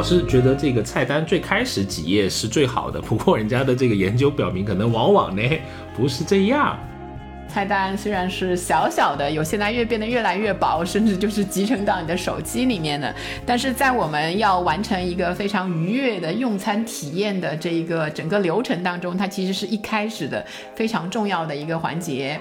老是觉得这个菜单最开始几页是最好的，不过人家的这个研究表明，可能往往呢不是这样。菜单虽然是小小的，有现在越变得越来越薄，甚至就是集成到你的手机里面的，但是在我们要完成一个非常愉悦的用餐体验的这一个整个流程当中，它其实是一开始的非常重要的一个环节。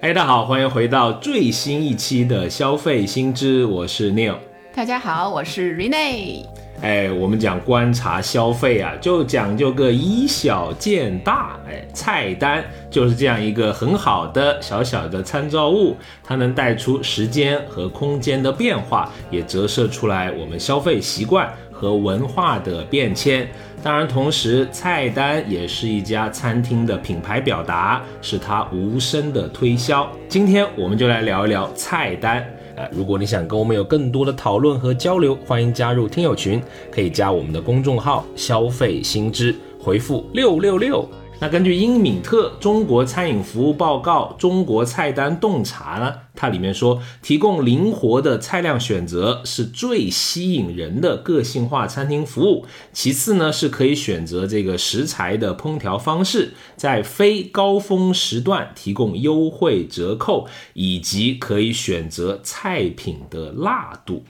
哎，大家好，欢迎回到最新一期的消费新知，我是 Neil。大家好，我是 Rene。哎，我们讲观察消费啊，就讲究个以小见大。哎，菜单就是这样一个很好的小小的参照物，它能带出时间和空间的变化，也折射出来我们消费习惯和文化的变迁。当然，同时菜单也是一家餐厅的品牌表达，是它无声的推销。今天我们就来聊一聊菜单。呃，如果你想跟我们有更多的讨论和交流，欢迎加入听友群，可以加我们的公众号“消费新知”，回复六六六。那根据英敏特《中国餐饮服务报告》《中国菜单洞察》呢，它里面说，提供灵活的菜量选择是最吸引人的个性化餐厅服务。其次呢，是可以选择这个食材的烹调方式，在非高峰时段提供优惠折扣，以及可以选择菜品的辣度。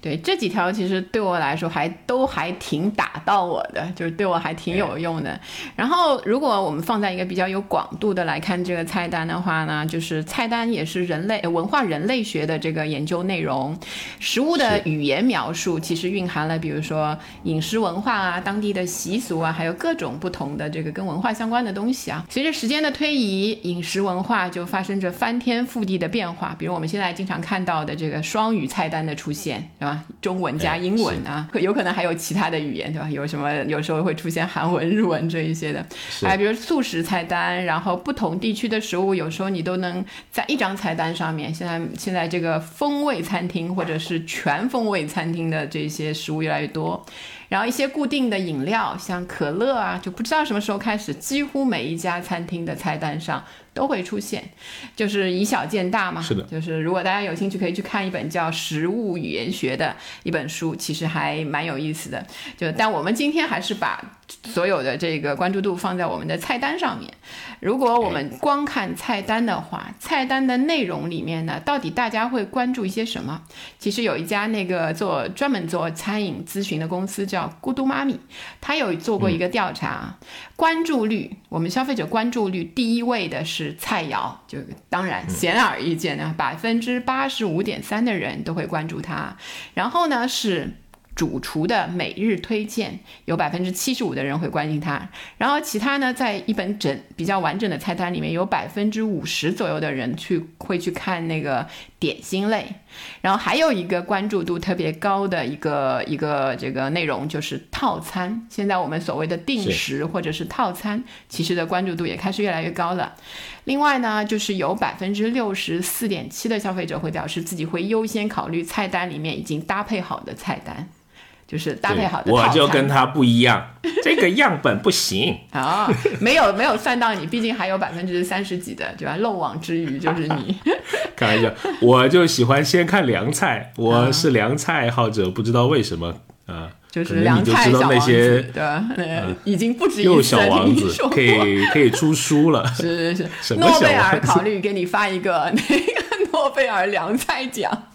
对这几条，其实对我来说还都还挺打到我的，就是对我还挺有用的。然后，如果我们放在一个比较有广度的来看这个菜单的话呢，就是菜单也是人类文化人类学的这个研究内容。食物的语言描述其实蕴含了，比如说饮食文化啊、当地的习俗啊，还有各种不同的这个跟文化相关的东西啊。随着时间的推移，饮食文化就发生着翻天覆地的变化。比如我们现在经常看到的这个双语菜单的出现，是吧？中文加英文啊，可有可能还有其他的语言，对吧？有什么有时候会出现韩文、日文这一些的，哎，比如素食菜单，然后不同地区的食物，有时候你都能在一张菜单上面。现在现在这个风味餐厅或者是全风味餐厅的这些食物越来越多。然后一些固定的饮料，像可乐啊，就不知道什么时候开始，几乎每一家餐厅的菜单上都会出现，就是以小见大嘛。是的，就是如果大家有兴趣，可以去看一本叫《食物语言学》的一本书，其实还蛮有意思的。就但我们今天还是把所有的这个关注度放在我们的菜单上面。如果我们光看菜单的话，菜单的内容里面呢，到底大家会关注一些什么？其实有一家那个做专门做餐饮咨询的公司叫。叫咕嘟妈咪，他有做过一个调查，关注率，我们消费者关注率第一位的是菜肴，就当然显而易见呢，百分之八十五点三的人都会关注它，然后呢是。主厨的每日推荐有百分之七十五的人会关心它，然后其他呢，在一本整比较完整的菜单里面有百分之五十左右的人去会去看那个点心类，然后还有一个关注度特别高的一个一个这个内容就是套餐。现在我们所谓的定时或者是套餐，其实的关注度也开始越来越高了。另外呢，就是有百分之六十四点七的消费者会表示自己会优先考虑菜单里面已经搭配好的菜单。就是搭配好的，我就跟他不一样，这个样本不行啊，没有没有算到你，毕竟还有百分之三十几的，对吧？漏网之鱼就是你。开玩笑，我就喜欢先看凉菜，我是凉菜爱好者，不知道为什么啊，就是凉菜小王子，对吧？已经不止又小王子，可以可以出书了，是是是，诺贝尔考虑给你发一个那个诺贝尔凉菜奖。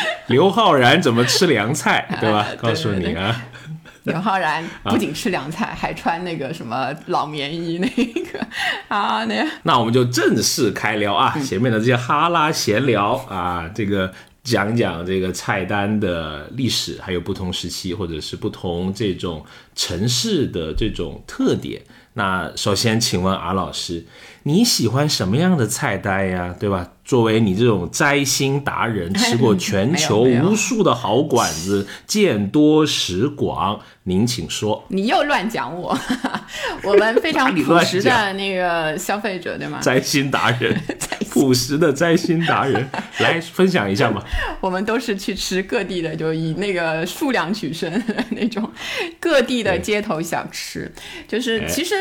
刘昊然怎么吃凉菜，对吧？告诉你啊，刘昊然不仅吃凉菜，还穿那个什么老棉衣，那个啊，那那我们就正式开聊啊，前面的这些哈拉闲聊啊，这个讲讲这个菜单的历史，还有不同时期或者是不同这种城市的这种特点。那首先，请问阿老师，你喜欢什么样的菜单呀？对吧？作为你这种摘星达人，吃过 全球无数的好馆子，见多识广，您请说。你又乱讲我，我们非常朴实的那个消费者，对吗？摘星达人，朴实的摘星达人，来分享一下嘛。我们都是去吃各地的，就以那个数量取胜那种各地的街头小吃，就是其实。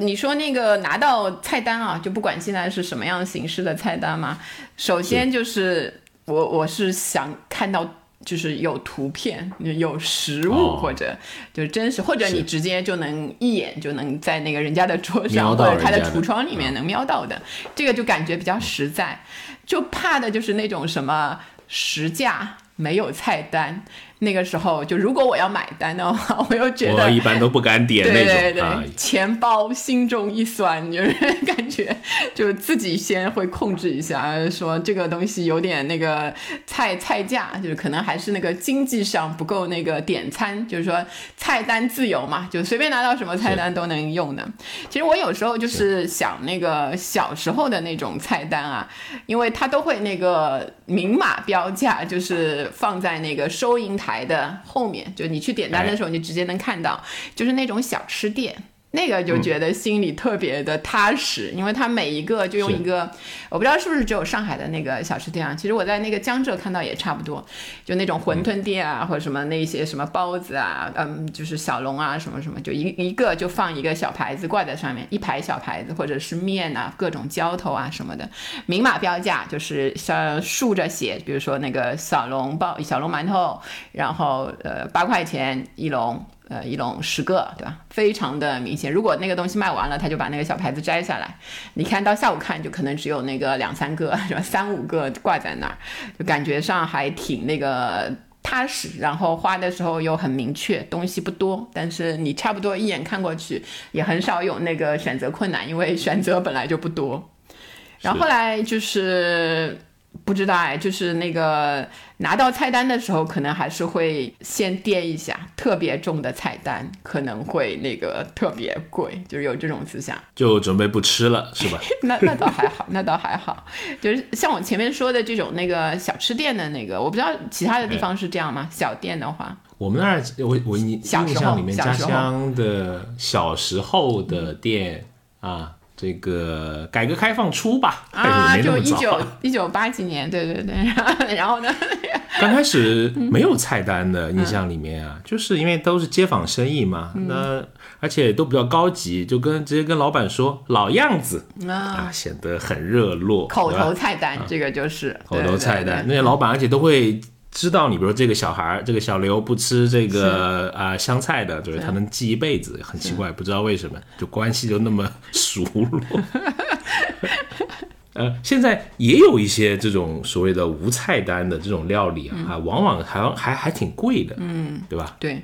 你说那个拿到菜单啊，就不管现在是什么样形式的菜单嘛，首先就是我我是想看到就是有图片、有实物，哦。或者就是真实，或者你直接就能一眼就能在那个人家的桌上，或者他的橱窗里面能瞄到的，这个就感觉比较实在。就怕的就是那种什么实价没有菜单，那个时候就如果我要买单的话，我又觉得我一般都不敢点那对对对，种啊。钱包心中一酸，就是感觉就自己先会控制一下，说这个东西有点那个菜菜价，就是可能还是那个经济上不够那个点餐，就是说菜单自由嘛，就随便拿到什么菜单都能用的。其实我有时候就是想那个小时候的那种菜单啊，因为它都会那个明码标价，就是放在那个收银台的后面，就你去点单的时候，你直接能看到，就是那种小吃店。那个就觉得心里特别的踏实，因为它每一个就用一个，我不知道是不是只有上海的那个小吃店啊。其实我在那个江浙看到也差不多，就那种馄饨店啊，或者什么那些什么包子啊，嗯，就是小笼啊，什么什么，就一一个就放一个小牌子挂在上面，一排小牌子，或者是面啊，各种浇头啊什么的，明码标价，就是像竖着写，比如说那个小笼包、小笼馒头，然后呃八块钱一笼。呃，一笼十个，对吧？非常的明显。如果那个东西卖完了，他就把那个小牌子摘下来。你看到下午看，就可能只有那个两三个，是吧？三五个挂在那儿，就感觉上还挺那个踏实。然后花的时候又很明确，东西不多，但是你差不多一眼看过去，也很少有那个选择困难，因为选择本来就不多。然后后来就是。不知道哎，就是那个拿到菜单的时候，可能还是会先掂一下，特别重的菜单可能会那个特别贵，就是有这种思想。就准备不吃了，是吧？那那倒还好，那倒还好。就是像我前面说的这种那个小吃店的那个，我不知道其他的地方是这样吗？小店的话，我们那儿，我我印象里面，家乡的小时候的店啊，这个改革开放初吧，啊，就一九早。一九八几年，对对对，然后呢，刚开始没有菜单的印象里面啊，就是因为都是街坊生意嘛，那而且都比较高级，就跟直接跟老板说老样子啊，啊，显得很热络，口头菜单，这个就是口头菜单，那些老板而且都会知道你，比如这个小孩儿，这个小刘不吃这个啊、香菜的，就是他能记一辈子，很奇怪，不知道为什么，就关系就那么熟络。呃，现在也有一些这种所谓的无菜单的这种料理啊，啊往往还还还挺贵的，嗯，对吧？对，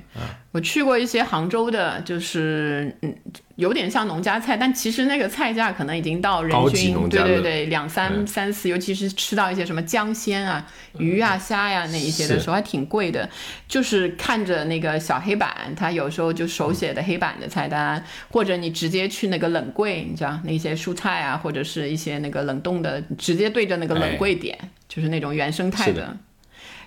我去过一些杭州的，就是嗯，有点像农家菜，但其实那个菜价可能已经到人均对对对两三、嗯三四，尤其是吃到一些什么江鲜啊、鱼啊、虾呀、那一些的时候，还挺贵的。就是看着那个小黑板，它有时候就手写的黑板的菜单，或者你直接去那个冷柜，你知道那些蔬菜啊，或者是一些那个冷冻的，直接对着那个冷柜点，就是那种原生态的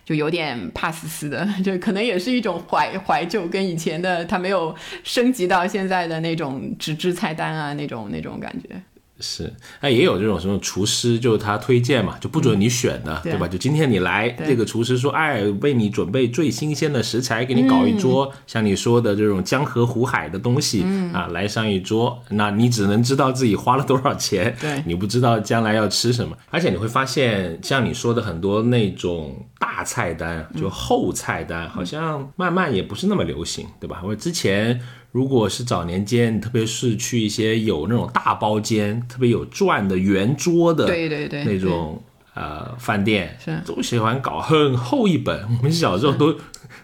就有点怕死死的，就可能也是一种怀怀旧，跟以前的他没有升级到现在的那种纸质菜单啊，那种那种感觉。是，那也有这种什么厨师，就是他推荐嘛，就不准你选的，对。对吧？就今天你来，这个厨师说，哎，为你准备最新鲜的食材，给你搞一桌，像你说的这种江河湖海的东西、啊，来上一桌，那你只能知道自己花了多少钱，对。你不知道将来要吃什么，而且你会发现，像你说的很多那种大菜单，就厚菜单，好像慢慢也不是那么流行，对吧？我之前。如果是早年间，特别是去一些有那种大包间、特别有转的圆桌的对对对，那种呃饭店，是都喜欢搞很厚一本。我们小时候都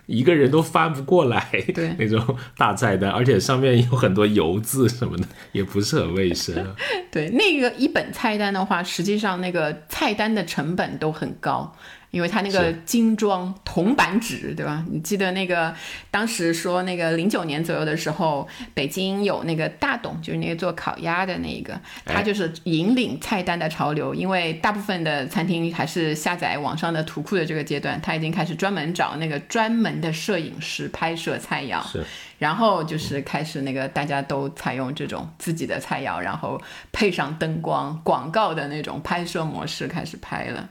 一个人都翻不过来，对 那种大菜单，而且上面有很多油渍什么的，也不是很卫生。对那个一本菜单的话，实际上那个菜单的成本都很高。因为它那个精装铜版纸，对吧？你记得那个当时说那个零九年左右的时候，北京有那个大董，就是那个做烤鸭的那个，他哎就是引领菜单的潮流。因为大部分的餐厅还是下载网上的图库的这个阶段，他已经开始专门找那个专门的摄影师拍摄菜肴。是，然后就是开始那个大家都采用这种自己的菜肴，然后配上灯光、广告的那种拍摄模式开始拍了。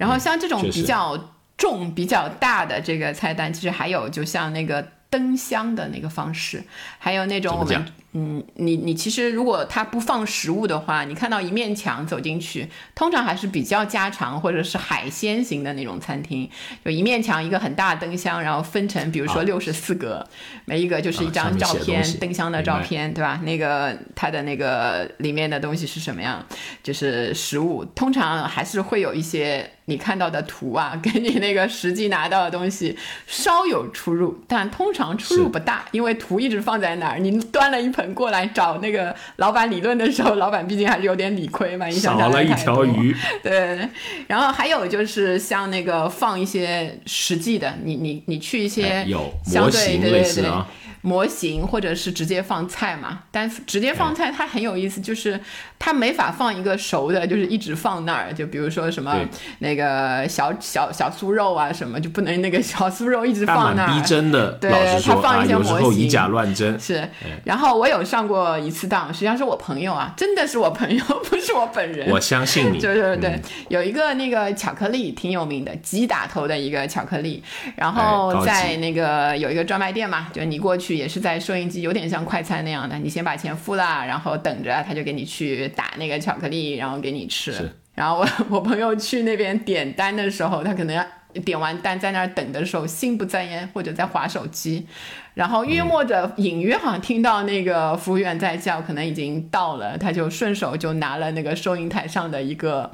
然后像这种比较重、比较大的这个菜单，其实还有就像那个灯箱的那个方式，还有那种我们嗯，你你其实如果它不放食物的话，你看到一面墙走进去，通常还是比较家常或者是海鲜型的那种餐厅，就一面墙一个很大的灯箱，然后分成比如说六十四格，每一个就是一张照片，灯箱的照片，对吧？那个它的那个里面的东西是什么样？就是食物，通常还是会有一些。你看到的图啊，跟你那个实际拿到的东西稍有出入，但通常出入不大，因为图一直放在那儿。你端了一盆过来找那个老板理论的时候，老板毕竟还是有点理亏嘛。少了一条鱼。对，然后还有就是像那个放一些实际的，你你你去一些有模型类似啊。模型或者是直接放菜嘛，但直接放菜它很有意思，就是它没法放一个熟的，就是一直放那儿。就比如说什么那个小小小酥肉啊什么，就不能那个小酥肉一直放那儿。逼真的，对，他放一些模型，以假乱真。是，然后我有上过一次当，实际上是我朋友啊，真的是我朋友，不是我本人。我相信你。对对对，有一个那个巧克力挺有名的，鸡打头的一个巧克力，然后在那个有一个专卖店嘛，就你过去。也是在收银机，有点像快餐那样的。你先把钱付了，然后等着他就给你去打那个巧克力，然后给你吃。然后我 我朋友去那边点单的时候，他可能要点完单在那儿等的时候，心不在焉或者在划手机。然后约莫着隐约好像听到那个服务员在叫，可能已经到了，他就顺手就拿了那个收银台上的一个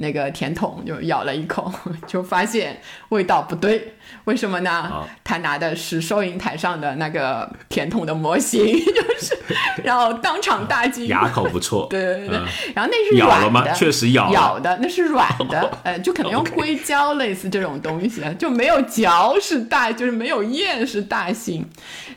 那个甜筒，就咬了一口，就发现味道不对。为什么呢？他拿的是收银台上的那个甜筒的模型，就是，然后当场大惊。牙口不错。对对对。然后那是软的，确实咬。咬的那是软的，呃，就可能用硅胶类似这种东西，就没有嚼是大，就是没有咽是大型。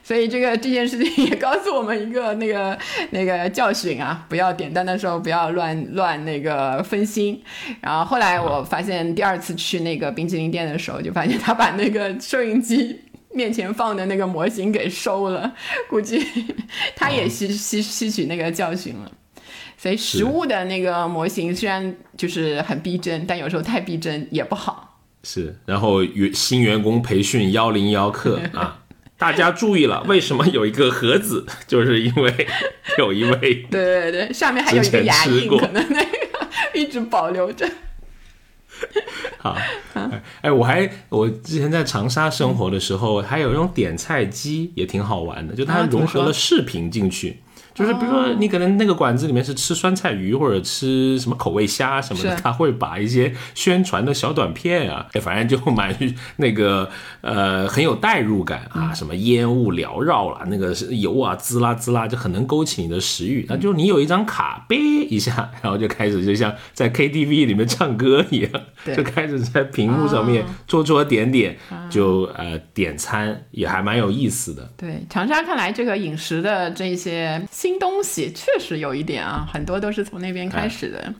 所以这个这件事情也告诉我们一个那个那个教训啊，不要点单的时候不要乱乱那个分心。然后后来我发现第二次去那个冰淇淋店的时候，就发现他把那个收银机面前放的那个模型给收了，估计 他也吸吸吸取那个教训了。所以实物的那个模型虽然就是很逼真，但有时候太逼真也不好。是，然后员新员工培训幺零幺课啊。大家注意了，为什么有一个盒子？就是因为有一位对对对，上面还有一个牙印，可能那个 一直保留着。好，哎，我还我之前在长沙生活的时候，还有用点菜机，也挺好玩的，就它融合了视频进去。就是比如说，你可能那个馆子里面是吃酸菜鱼或者吃什么口味虾什么的，他会把一些宣传的小短片啊，哎，反正就蛮那个呃很有代入感啊，什么烟雾缭绕了，那个油啊滋啦滋啦，就很能勾起你的食欲。那就你有一张卡，呗一下，然后就开始就像在 KTV 里面唱歌一样，就开始在屏幕上面戳戳点点，就呃点餐也还蛮有意思的。对，长沙看来这个饮食的这些。新东西确实有一点啊，很多都是从那边开始的，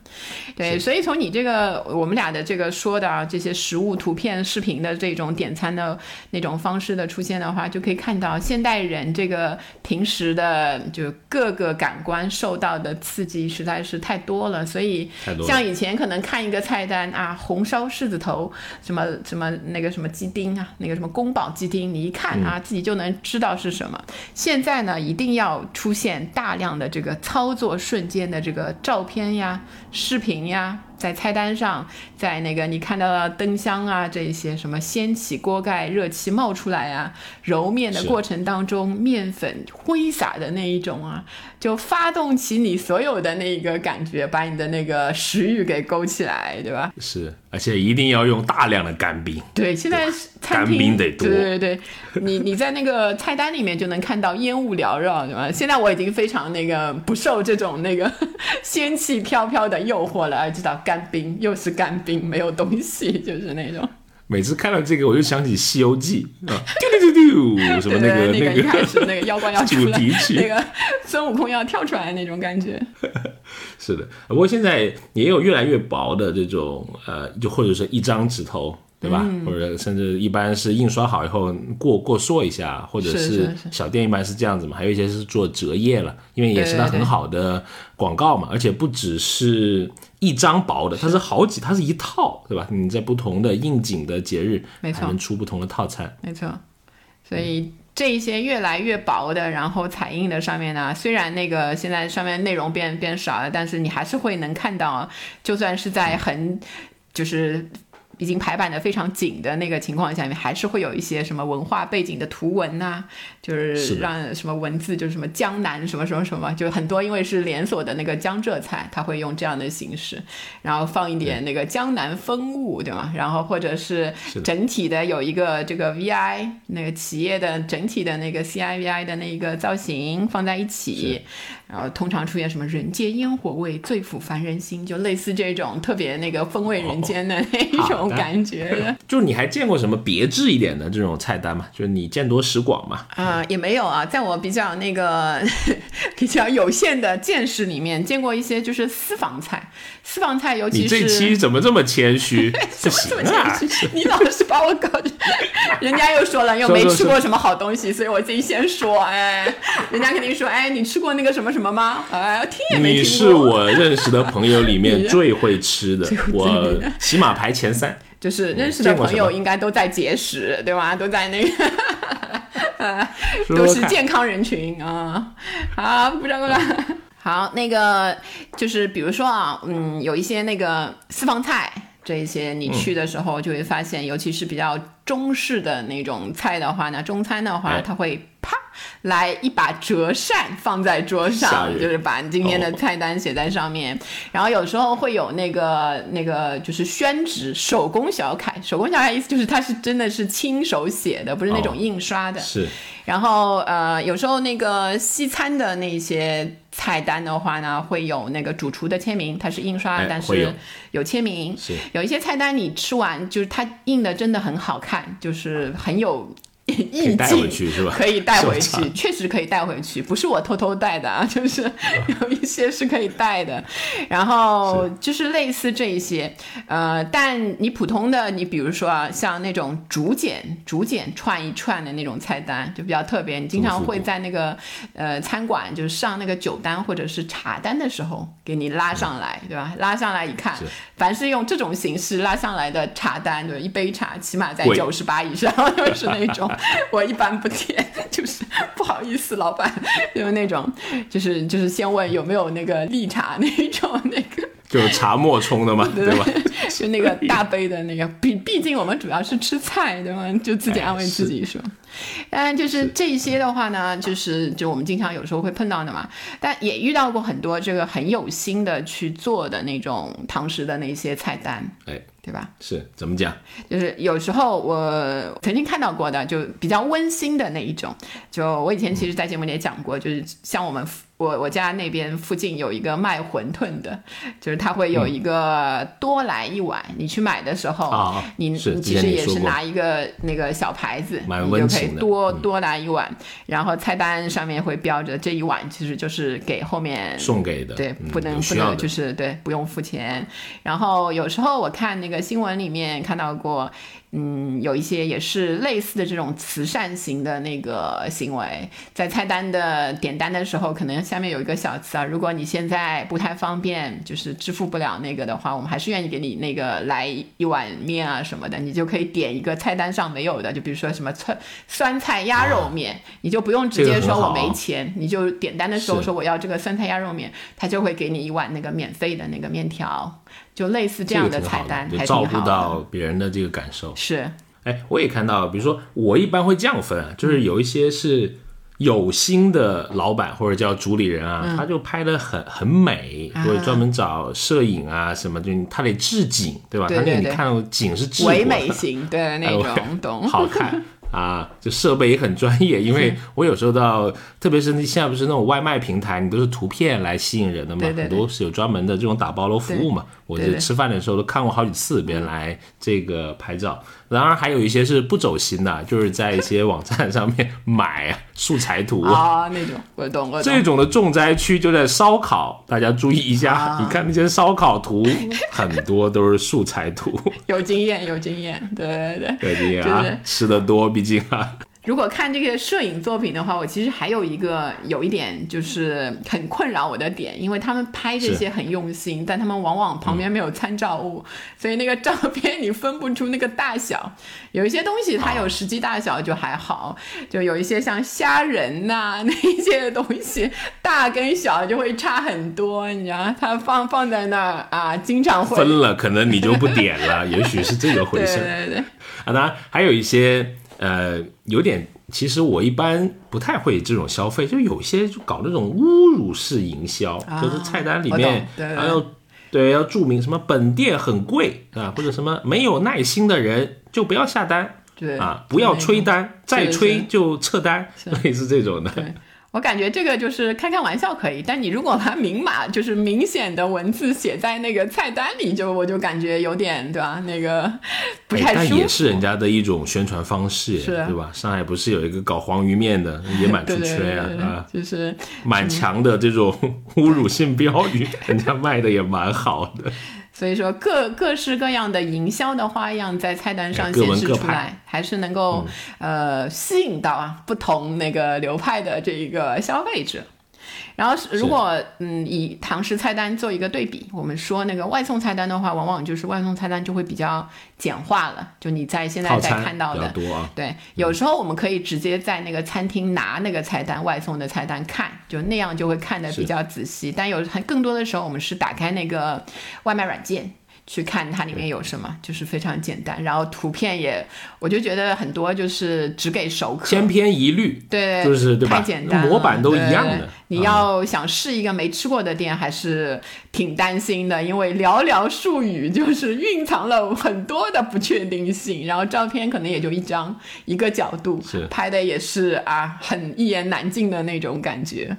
对，所以从你这个我们俩的这个说的啊这些食物图片、视频的这种点餐的那种方式的出现的话，就可以看到现代人这个平时的就各个感官受到的刺激实在是太多了，所以像以前可能看一个菜单啊，红烧狮子头，什么什么那个什么鸡丁啊，那个什么宫保鸡丁，你一看啊自己就能知道是什么。现在呢，一定要出现。大量的这个操作瞬间的这个照片呀、视频呀。在菜单上，在那个你看到的灯箱啊，这一些什么掀起锅盖，热气冒出来啊，揉面的过程当中，面粉挥洒的那一种啊，就发动起你所有的那个感觉，把你的那个食欲给勾起来，对吧？是，而且一定要用大量的干冰。对，现在干冰得多。对对对，你你在那个菜单里面就能看到烟雾缭绕，对吧？现在我已经非常那个不受这种那个 仙气飘飘的诱惑了，知道。干冰又是干冰，没有东西，就是那种。每次看到这个，我就想起《西游记》啊，丢丢丢丢，什么那个那个一开始那个妖怪要出来，那个孙悟空要跳出来那种感觉。是的，不过现在也有越来越薄的这种呃，就或者说一张纸头。对吧？或者甚至一般是印刷好以后过过塑一下，或者是小店一般是这样子嘛。还有一些是做折页了，因为也是它很好的广告嘛。而且不只是一张薄的，它是好几，它是一套，对吧？你在不同的应景的节日，没错，能出不同的套餐，没错。所以这一些越来越薄的，然后彩印的上面呢，虽然那个现在上面内容变变少了，但是你还是会能看到，就算是在很就是。已经排版的非常紧的那个情况下面，还是会有一些什么文化背景的图文呐、就是让什么文字，就是什么江南什么什么什么，就很多因为是连锁的那个江浙菜，它会用这样的形式，然后放一点那个江南风物，对吗？然后或者是整体的有一个这个 VI 那个企业的整体的那个 CIVI 的那一个造型放在一起，然后通常出现什么人间烟火味，最抚凡人心，就类似这种特别那个风味人间的那一种 感觉的。就你还见过什么别致一点的这种菜单吗？就是你见多识广嘛。啊、也没有啊，在我比较那个 比较有限的见识里面，见过一些就是私房菜，私房菜尤其你是这期怎么这么谦虚？怎么！这么谦虚？你老是把我搞，人家又说了又没吃过什么好东西，所以我自己先说，哎，人家肯定说，哎，你吃过那个什么什么吗？哎，听也没听过。你是我认识的朋友里面 最会吃的我起码排前三。就是认识的朋友应该都在节食，对吧？都在那个。都是健康人群啊。好，不知道了。好，那个就是比如说啊，嗯，有一些那个私房菜。这一些你去的时候就会发现，尤其是比较中式的那种菜的话呢，中餐的话哎，它会啪来一把折扇放在桌上，就是把今天的哦菜单写在上面。然后有时候会有那个那个就是宣纸手工小楷，手工小楷意思就是它是真的是亲手写的，不是那种哦印刷的。是然后呃，有时候那个西餐的那些菜单的话呢，会有那个主厨的签名，它是印刷，但是有签名。是，有一些菜单你吃完，就是它印的真的很好看，就是很有可意以带回。去是吧？可以带回去，确实可以带回去，不是我偷偷带的啊，就是有一些是可以带的，然后就是类似这一些，呃，但你普通的，你比如说啊，像那种竹简、竹简串一串的那种菜单，就比较特别，你经常会在那个呃餐馆就是上那个酒单或者是茶单的时候给你拉上来，对吧？拉上来一看，凡是用这种形式拉上来的茶单，对，一杯茶起码在贵九十八以上，就是那种 我一般不点，就是不好意思，老板，就是那种，就是就是先问有没有那个绿茶那种那个。就是茶沫冲的嘛，对吧？就那个大杯的那个，毕毕竟我们主要是吃菜，对吗？就自己安慰自己说。当然，就是这些的话呢，就是就我们经常有时候会碰到的嘛，但也遇到过很多这个很有心的去做的那种堂食的那些菜单，哎，对吧？是怎么讲？就是有时候我曾经看到过的，就比较温馨的那一种。就我以前其实，在节目里也讲过，就是像我们我我家那边附近有一个卖馄饨的，就是他会有一个多来一碗，你去买的时候，啊你你其实也是拿一个那个小牌子，你就可以多嗯。多来一碗，然后菜单上面会标着这一碗其实就是给后面送给的，对，嗯不能不能就是对，不用付钱。然后有时候我看那个新闻里面看到过，嗯，有一些也是类似的这种慈善型的那个行为，在菜单的点单的时候，可能下面有一个小词啊，如果你现在不太方便，就是支付不了那个的话，我们还是愿意给你那个来一碗面啊什么的，你就可以点一个菜单上没有的，就比如说什么酸酸菜鸭肉面，你就不用直接说我没钱，你就点单的时候说我要这个酸菜鸭肉面，他就会给你一碗那个免费的那个面条，就类似这样这个挺好菜单，就照顾。到别人的这个感受。是，哎，我也看到，比如说我一般会这样分啊，就是有一些是有心的老板或者叫主理人啊，嗯他就拍的很很美，啊或者专门找摄影啊什么，就他得置景，对吧？对对对他那个你看到景是治唯美型，对那种，懂？好看。啊，就设备也很专业，因为我有时候到，特别是那现在不是那种外卖平台，你都是图片来吸引人的嘛，对对对很多是有专门的这种打包楼服务嘛。我就吃饭的时候都看过好几次，别人来这个拍照。当然还有一些是不走心的，就是在一些网站上面买素材图。啊，那种我懂，我懂。这种的重灾区就在烧烤，大家注意一下。啊你看那些烧烤图，很多都是素材图，有经验，有经验，对对对。有经验啊就是，吃的多，毕竟啊，如果看这个摄影作品的话，我其实还有一个有一点就是很困扰我的点，因为他们拍这些很用心，但他们往往旁边没有参照物，所以那个照片你分不出那个大小。有一些东西它有实际大小就还好，就有一些像虾仁呐、那一些东西，大跟小就会差很多，你知道，它放放在那儿啊，经常会分了，可能你就不点了，也许是这个回事对事。对对。啊，当然还有一些呃，有点，其实我一般不太会这种消费，就有些就搞那种侮辱式营销，啊就是菜单里面要对。要注明什么本店很贵啊，或者什么没有耐心的人就不要下单对啊，不要催单，再催就撤单，类似这种的。对，我感觉这个就是开开玩笑可以，但你如果把明码就是明显的文字写在那个菜单里，就我就感觉有点对吧？那个 不哎太舒服。但也是人家的一种宣传方式，是啊对吧？上海不是有一个搞黄鱼面的，也蛮出圈对对啊就是蛮强的这种 侮辱性标语，人家卖的也蛮好的。所以说各各式各样的营销的花样在菜单上显示出来，还是能够、呃吸引到啊不同那个流派的这一个消费者。然后是如果嗯以唐食菜单做一个对比，我们说那个外送菜单的话，往往就是外送菜单就会比较简化了，就你在现在在看到的。多啊，对，有时候我们可以直接在那个餐厅拿那个菜单，外送的菜单看，就那样就会看的比较仔细。但有还更多的时候，我们是打开那个外卖软件。去看它里面有什么，就是非常简单，然后图片也，我就觉得很多就是只给熟客，千篇一律，对，就是对吧？太简单，模板都一样的。你嗯要想试一个没吃过的店，还是挺担心的，因为寥寥数语就是蕴藏了很多的不确定性。然后照片可能也就一张，一个角度是，拍的也是啊，很一言难尽的那种感觉。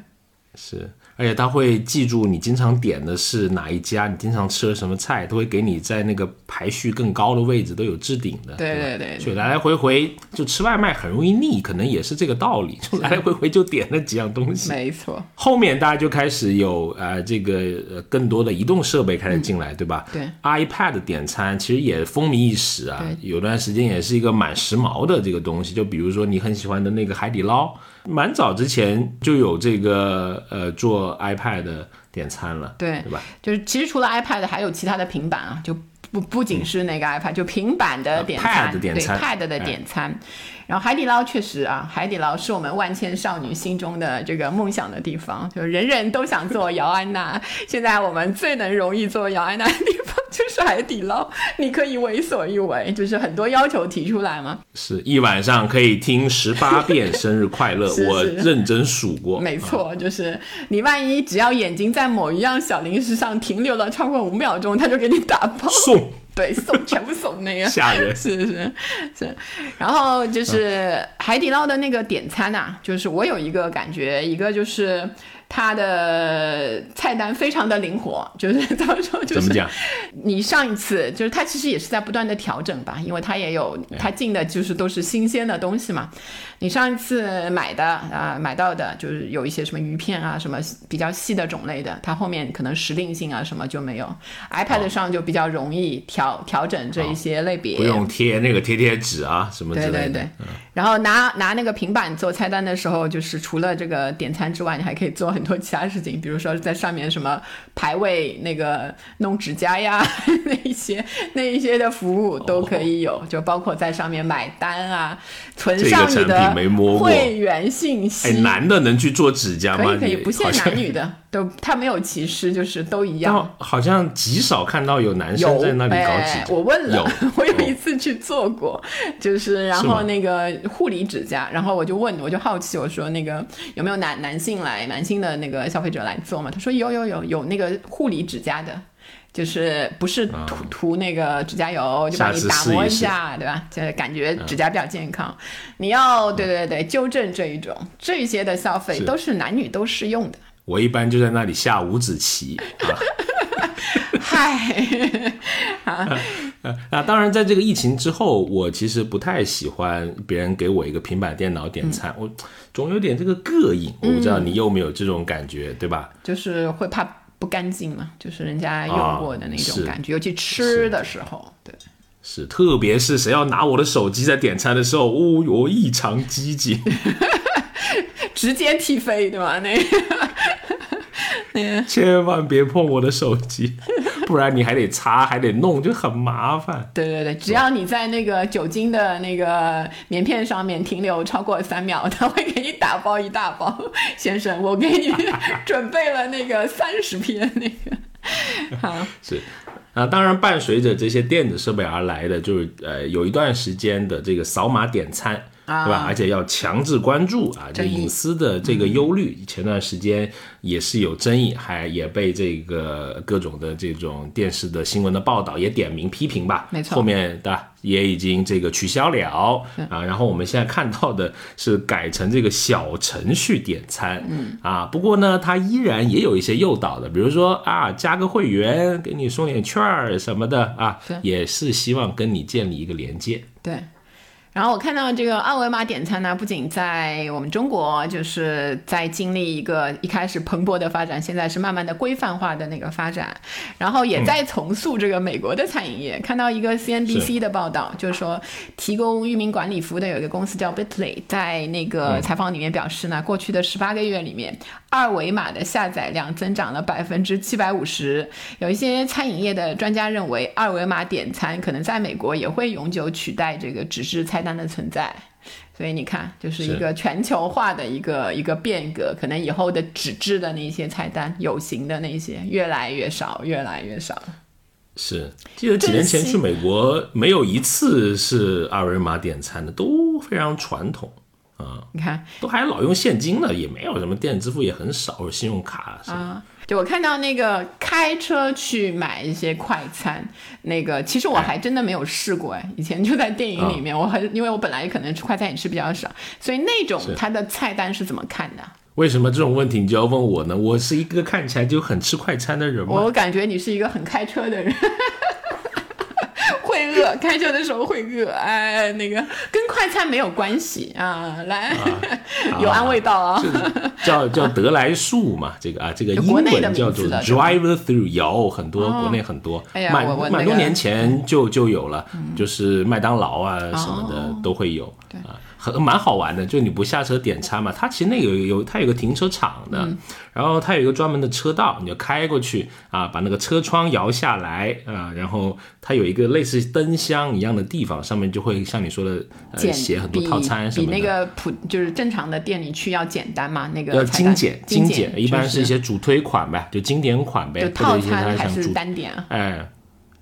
是，而且他会记住你经常点的是哪一家，你经常吃了什么菜，都会给你在那个排序更高的位置都有置顶的。吧对对对所以来来回回就吃外卖很容易腻，可能也是这个道理，就来来回回就点那几样东西。没错，后面大家就开始有呃这个呃更多的移动设备开始进来，对吧？对，iPad 点餐其实也风靡一时啊，有段时间也是一个蛮时髦的这个东西。就比如说你很喜欢的那个海底捞，蛮早之前就有这个呃做 iPad 的点餐了，对对吧？就是其实除了 iPad，还有其他的平板啊，就不不仅是那个 iPad，就平板的点餐，嗯 Pad 点餐对 Pad 的点餐。然后海底捞确实啊，海底捞是我们万千少女心中的这个梦想的地方，就人人都想做姚安娜。现在我们最能容易做姚安娜的地方就是海底捞，你可以为所欲为，就是很多要求提出来嘛。是一晚上可以听十八遍生日快乐，是我认真数过。没错，就是你万一只要眼睛在某一样小零食上停留了超过五秒钟，他就给你打包，送对，送全部送那个。吓人，是是是，然后就是海底捞的那个点餐啊，就是我有一个感觉，一个就是它的菜单非常的灵活，就是到时候，就是怎么讲？你上一次就是它其实也是在不断的调整吧，因为它也有它进的就是都是新鲜的东西嘛。你上一次买的啊、买到的就是有一些什么鱼片啊，什么比较细的种类的，它后面可能时令性啊什么就没有。iPad 上就比较容易调调整这一些类别，不用贴那个贴贴纸啊什么之类的。对对对，然后拿拿那个平板做菜单的时候，就是除了这个点餐之外，你还可以做很多其他事情，比如说在上面什么排位、那个弄指甲呀，那一些那一些的服务都可以有，就包括在上面买单啊，存上你的会员信息。哎，男的能去做指甲吗？可以可以，不限男女的，都他没有歧视，就是都一但样。好像极少看到有男生在那里搞哎指甲。我问了，有 我有一次去做过，就是然后那个护理指甲，然后我就问，我就好奇，我说那个有没有男男性来男性的那个消费者来做嘛？他说有有有有那个护理指甲的。就是不是涂涂那个指甲油，就把你打磨试一试下，对吧？就是感觉指甲比较健康。你要对对对纠正这一种这些的消费都是男女都适用的。我一般就在那里下五子棋啊。嗨，呃那当然，在这个疫情之后，我其实不太喜欢别人给我一个平板电脑点餐，我总有点这个膈应。我不知道你有没有这种感觉，对吧？就是会怕不干净嘛，就是人家用过的那种感觉，尤其吃的时候，对，是，特别是谁要拿我的手机在点餐的时候，哦哟，异常积极，直接踢飞，对吧？那个，那个，千万别碰我的手机，不然你还得擦，还得弄，就很麻烦。对对对，只要你在那个酒精的那个棉片上面停留超过三秒，他会给你打包一大包。先生，我给你准备了那个三十片那个。好，是。啊，当然伴随着这些电子设备而来的，就是呃，有一段时间的这个扫码点餐。对吧？而且要强制关注啊，这隐私的这个忧虑，前段时间也是有争议，还也被这个各种的这种电视的新闻的报道也点名批评吧。没错，后面的也已经这个取消了啊。然后我们现在看到的是改成这个小程序点餐，嗯啊，不过呢，它依然也有一些诱导的，比如说啊，加个会员给你送点券儿什么的啊，也是希望跟你建立一个连接。对。然后我看到这个二维码点餐呢，不仅在我们中国，就是在经历一个一开始蓬勃的发展，现在是慢慢的规范化的那个发展，然后也在重塑这个美国的餐饮业。看到一个 CNBC 的报道，就是说提供域名管理服务的有一个公司叫 Bitly，在那个采访里面表示呢，过去的十八个月里面，二维码的下载量增长了百分之七百五十。有一些餐饮业的专家认为，二维码点餐可能在美国也会永久取代这个纸质菜。单的存在，所以你看，就是一个全球化的一个一个变革，可能以后的纸质的那些菜单，有形的那些越来越少，越来越少。是，记得几年前去美国，没有一次是二维码点餐的，都非常传统啊。你看，都还老用现金的，也没有什么电子支付，也很少，信用卡啊。就我看到那个开车去买一些快餐，那个其实我还真的没有试过哎，以前就在电影里面，我很因为我本来可能吃快餐也吃比较少，所以那种它的菜单是怎么看的？为什么这种问题你就要问我呢？我是一个看起来就很吃快餐的人吗？我感觉你是一个很开车的人。会饿，开车的时候会饿，哎，那个跟快餐没有关系啊。来，有安慰到啊，叫叫德来速嘛，这个啊，这个 英文叫做 drive through，有很多国内很多，蛮蛮多年前就就有了，就是麦当劳啊什么的都会有啊。很蛮好玩的，就你不下车点餐嘛，它其实那个有它有个停车场的，然后它有一个专门的车道，你就开过去啊，把那个车窗摇下来啊，然后它有一个类似灯箱一样的地方，上面就会像你说的呃写很多套餐什么的。比那个普就是正常的店里去要简单嘛，那个要精简精简，一般是一些主推款呗，就经典款呗，就套餐还是单点啊？哎。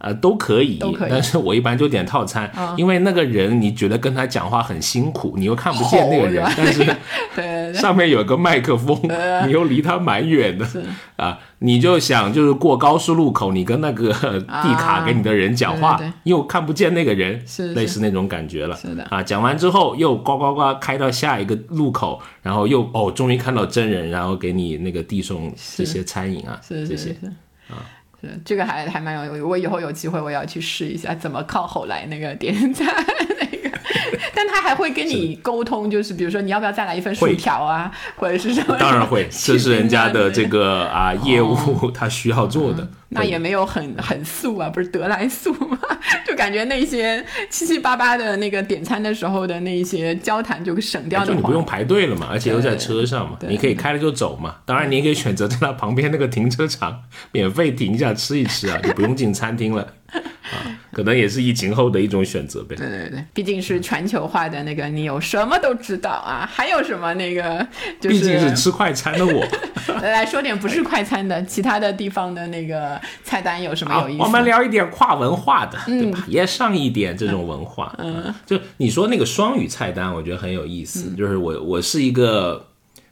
呃，都可以，但是我一般就点套餐，因为那个人你觉得跟他讲话很辛苦，你又看不见那个人，但是 上面有个麦克风，你又离他蛮远的啊，你就想就是过高速路口，你跟那个地卡给你的人讲话，又看不见那个人，类似那种感觉了，是的。啊，讲完之后又呱呱呱开到下一个路口，然后又哦，终于看到真人，然后给你那个递送这些餐饮啊，这些啊。这个还还蛮有，我以后有机会我也要去试一下怎么靠后来那个点赞 那个，但他还会跟你沟通，就是比如说你要不要再来一份薯条啊，或者是什么？当然会，这是人家的这个 啊业务，他需要做的。那也没有很 很素啊，不是得来素吗？就感觉那些七七八八的那个点餐的时候的那些交谈就省掉了。就你不用排队了嘛，而且又在车上嘛，你可以开了就走嘛。当然你也可以选择在它旁边那个停车场免费停一下吃一吃啊，就不用进餐厅了。啊，可能也是疫情后的一种选择呗。对对对，毕竟是全球化的那个，你有什么都知道啊。还有什么那个？就毕竟是吃快餐的我。来说点不是快餐的，其他的地方的那个菜单有什么有意思？我们聊一点跨文化的，对吧？也上一点这种文化。嗯，就你说那个双语菜单，我觉得很有意思。就是我我是一个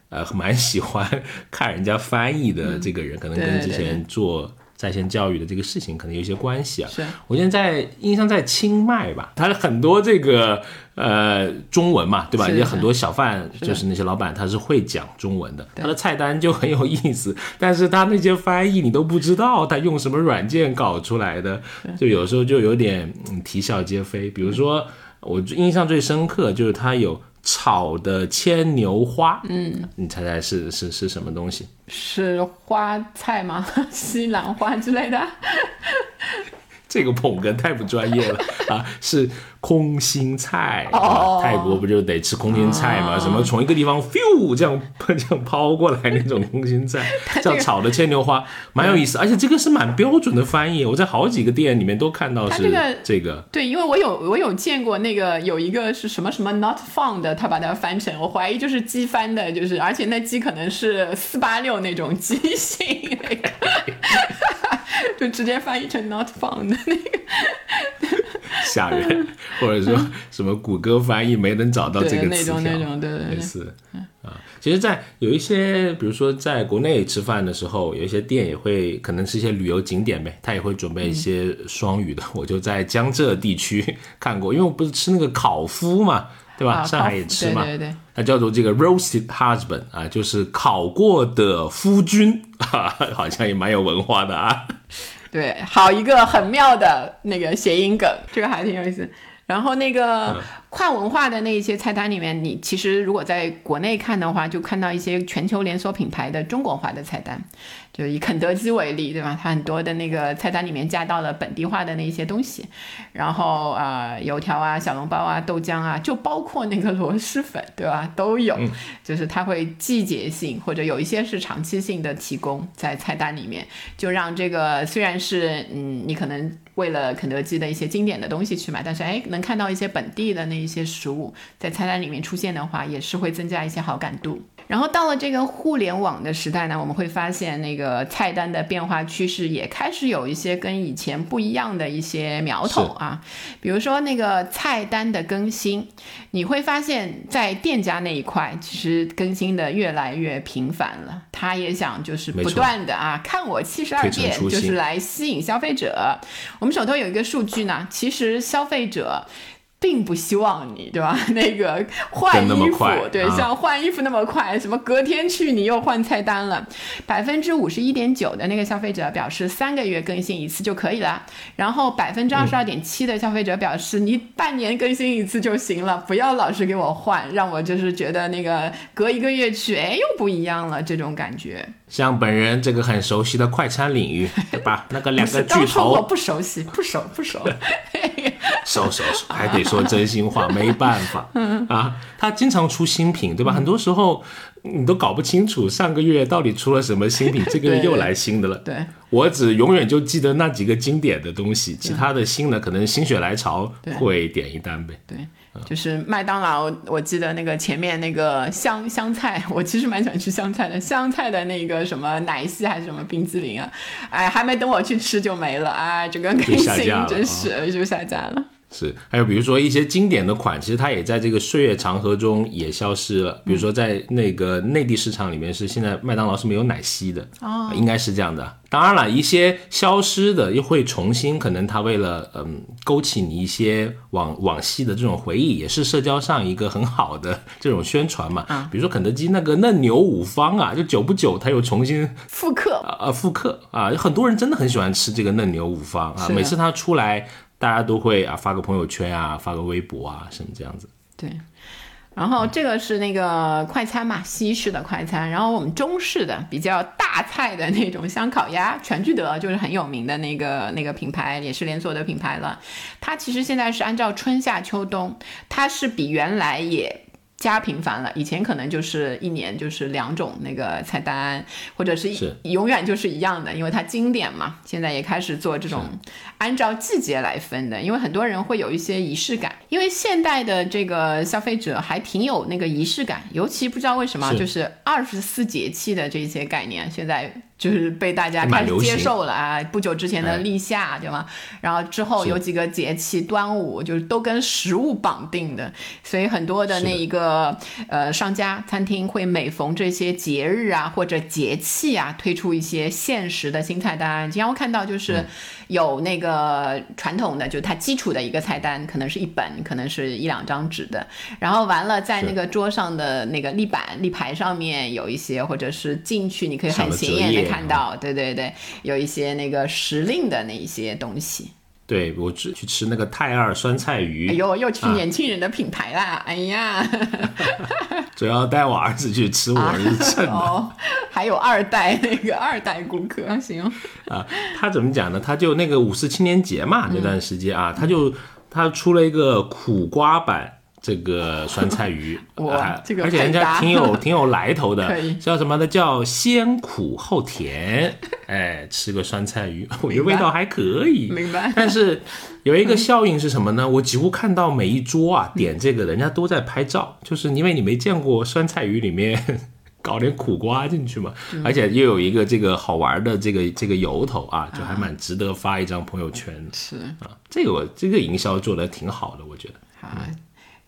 呃蛮喜欢看人家翻译的这个人，可能跟之前做。在线教育的这个事情可能有一些关系啊。是我现在在印象在清迈吧，它很多这个呃中文嘛，对吧？有很多小贩就是那些老板他是会讲中文的，他的菜单就很有意思，但是他那些翻译你都不知道他用什么软件搞出来的，就有时候就有点啼笑皆非。比如说我印象最深刻就是他有。炒的牵牛花，嗯，你猜猜是是是什么东西？是花菜吗？西兰花之类的？这个捧哏太不专业了啊！是空心菜哦啊，泰国不就得吃空心菜吗？什么从一个地方 feel 这样这样抛过来那种空心菜，这样炒的牵牛花，蛮有意思。而且这个是蛮标准的翻译，我在好几个店里面都看到是这个这个。对，因为我有我有见过那个有一个是什么什么 not found，他把它翻成，我怀疑就是鸡翻的，就是而且那鸡可能是四八六那种机型那个，就直接翻译成 not found 的那个。吓人，或者说什么谷歌翻译没能找到这个词条，种那种对对对类似啊。其实，在有一些，比如说在国内吃饭的时候，有一些店也会可能是一些旅游景点呗，他也会准备一些双语的。我就在江浙地区看过，因为我不是吃那个烤麸嘛，对吧？啊上海也吃嘛，对对对。它叫做这个 roasted husband 啊，就是烤过的夫君啊，好像也蛮有文化的啊。对，好一个很妙的那个谐音梗，这个还挺有意思。然后那个跨文化的那一些菜单里面，你其实如果在国内看的话，就看到一些全球连锁品牌的中国化的菜单，就以肯德基为例，对吧？它很多的那个菜单里面加到了本地化的那一些东西，然后啊、呃油条啊、小笼包啊、豆浆啊，就包括那个螺蛳粉，对吧？都有，就是它会季节性或者有一些是长期性的提供在菜单里面，就让这个虽然是嗯，你可能为了肯德基的一些经典的东西去买，但是哎，能看到一些本地的那一些食物在菜单里面出现的话，也是会增加一些好感度。然后到了这个互联网的时代呢，我们会发现那个菜单的变化趋势也开始有一些跟以前不一样的一些苗头啊，比如说那个菜单的更新，你会发现在店家那一块其实更新的越来越频繁了，他也想就是不断的啊，看我七十二推陈遍，出新就是来吸引消费者。我们手头有一个数据呢，其实消费者。并不希望你，对吧？那个换那么衣服快，对，啊像换衣服那么快，什么隔天去你又换菜单了。百分之五十一点九的那个消费者表示三个月更新一次就可以了，然后百分之二十二点七的消费者表示你半年更新一次就行了，不要老是给我换，让我就是觉得那个隔一个月去，哎，又不一样了这种感觉。像本人这个很熟悉的快餐领域，对吧？那个两个巨当初我，不熟悉，不熟不熟。熟熟熟，还得说真心话，没办法啊。他经常出新品，对吧？很多时候你都搞不清楚上个月到底出了什么新品，这个月又来新的了。对，我只永远就记得那几个经典的东西，其他的新的可能心血来潮会点一单呗。对，就是麦当劳，我记得那个前面那个香香菜，我其实蛮喜欢吃香菜的，香菜的那个什么奶昔还是什么冰激凌啊，哎，还没等我去吃就没了，哎，这个更新真是就下架了。是，还有比如说一些经典的款，其实它也在这个岁月长河中也消失了。比如说在那个内地市场里面，是现在麦当劳是没有奶昔的，哦应该是这样的。当然了，一些消失的又会重新，可能它为了嗯勾起你一些往往昔的这种回忆，也是社交上一个很好的这种宣传嘛。比如说肯德基那个嫩牛五方啊，就久不久它又重新复刻，啊呃复刻啊，很多人真的很喜欢吃这个嫩牛五方啊每次它出来，大家都会啊发个朋友圈啊，发个微博啊什么这样子。对。然后这个是那个快餐嘛，西式的快餐。然后我们中式的比较大菜的那种香烤鸭，全聚德就是很有名的那个 那个品牌，也是连锁的品牌了。它其实现在是按照春夏秋冬，它是比原来也。加频繁了，以前可能就是一年就是两种那个菜单，或者是永远就是一样的，因为它经典嘛。现在也开始做这种按照季节来分的，因为很多人会有一些仪式感，因为现代的这个消费者还挺有那个仪式感，尤其不知道为什么，是就是二十四节气的这些概念，现在就是被大家开始接受了啊。不久之前的哎立夏，对吗？然后之后有几个节气，端午就是都跟食物绑定的，所以很多的那一个呃商家餐厅会每逢这些节日啊或者节气啊推出一些限时的新菜单。经常会看到就是有那个传统的，就是它基础的一个菜单，可能是一本，可能是一两张纸的，然后完了在那个桌上的那个立板立牌上面有一些，或者是进去你可以很显眼的看到，对对对，有一些那个时令的那一些东西。对我去去吃那个泰二酸菜鱼，哎呦，又去年轻人的品牌啦！哎呀，主要带我儿子去吃，我儿子蹭的。哦，还有二代那个二代顾客，行，啊，他怎么讲呢？他就那个五四青年节嘛，那段时间啊，他就他出了一个苦瓜版这个酸菜鱼，哇啊这个而且人家挺有挺有来头的叫什么呢？叫先苦后甜，哎，吃个酸菜鱼，我觉得味道还可以，明白但是有一个效应是什么呢？我几乎看到每一桌啊点这个，人家都在拍照，就是因为你没见过酸菜鱼里面搞点苦瓜进去嘛，而且又有一个这个好玩的这个这个由头啊，就还蛮值得发一张朋友圈的是啊。这个我这个营销做的挺好的，我觉得。好。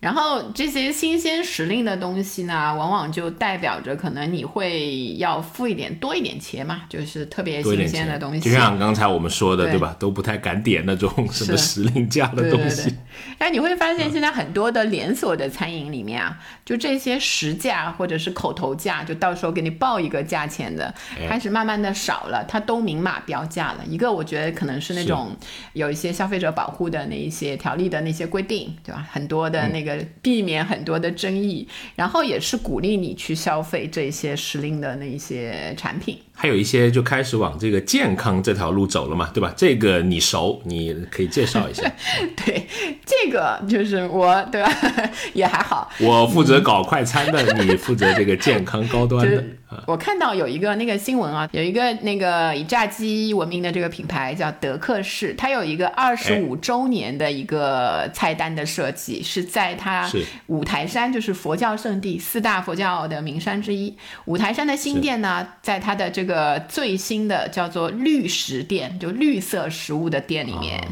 然后这些新鲜时令的东西呢，往往就代表着可能你会要付一点多一点钱嘛，就是特别新鲜的东西。就像刚才我们说的，对对吧？都不太敢点那种什么时令价的东西。对，但你会发现现在很多的连锁的餐饮里面啊，就这些实价或者是口头价，就到时候给你报一个价钱的，哎开始慢慢的少了，它都明码标价了。一个我觉得可能是那种有一些消费者保护的那一些条例的那些规定，对吧？很多的那个避免很多的争议，然后也是鼓励你去消费这些时令的那些产品。还有一些就开始往这个健康这条路走了嘛，对吧？这个你熟，你可以介绍一下。对，这个就是我，对吧？也还好，我负责搞快餐的，你负责这个健康高端的 就是。我看到有一个那个新闻啊，有一个那个以炸鸡闻名的这个品牌叫德克士，它有一个二十五周年的一个菜单的设计，是在它是五台山，就是佛教圣地四大佛教的名山之一。五台山的新店呢，在它的这个最新的叫做绿食店，就绿色食物的店里面，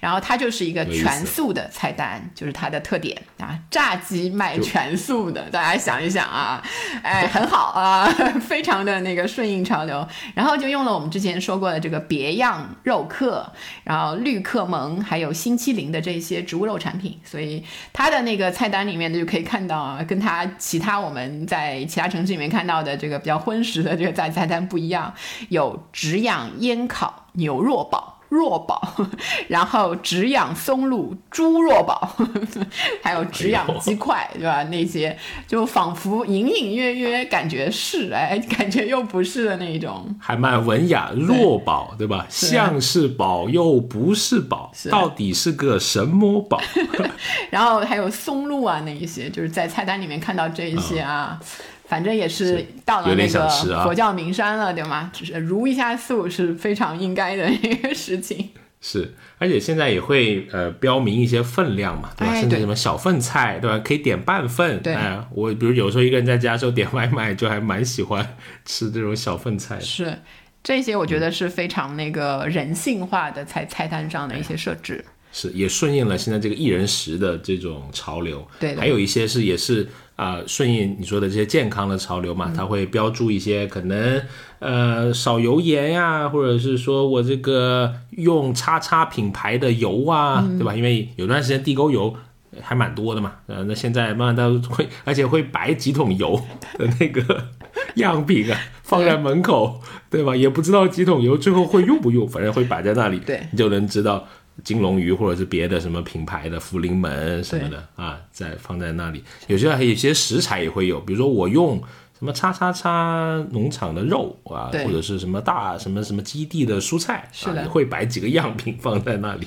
然后它就是一个全素的菜单，就是它的特点啊，炸鸡卖全素的，大家想一想啊，哎，很好啊，非常的那个顺应潮流。然后就用了我们之前说过的这个别样肉客，然后绿客蒙，还有星期零的这些植物肉产品，所以它的那个菜单里面呢，就可以看到啊，跟它其他我们在其他城市里面看到的这个比较荤食的这个菜菜单不一样，有止痒烟烤牛肉宝。弱宝，然后止痒松露猪若宝，还有止痒鸡块，对吧？那些就仿佛隐隐约约感觉是，哎，感觉又不是的那一种。还蛮文雅，弱宝对吧？像是宝又不是宝，是到底是个什么宝？然后还有松露啊，那一些就是在菜单里面看到这一些啊。反正也是到了那个佛教名山了，对吗？只是如一下素是非常应该的一个事情。是，而且现在也会呃标明一些分量嘛，对吧？哎对甚至什么小份菜，对吧？可以点半份。对哎，我比如有时候一个人在家的时候点外卖，就还蛮喜欢 吃这种小份菜。是，这些我觉得是非常那个人性化的菜菜单上的一些设置。是，也顺应了现在这个一人食的这种潮流。对还有一些是也是啊、呃顺应你说的这些健康的潮流嗯嘛，它会标注一些可能呃少油盐呀、或者是说我这个用叉叉品牌的油啊，嗯对吧？因为有段时间地沟油。还蛮多的嘛，呃，那现在慢慢都会，而且会摆几桶油的那个样品啊，放在门口，对吧？也不知道几桶油最后会用不用，反正会摆在那里，对你就能知道金龙鱼或者是别的什么品牌的福临门什么的啊，在放在那里。有些还有些食材也会有，比如说我用什么叉叉叉农场的肉啊，或者是什么大什么什么基地的蔬菜，是的啊，也会摆几个样品放在那里。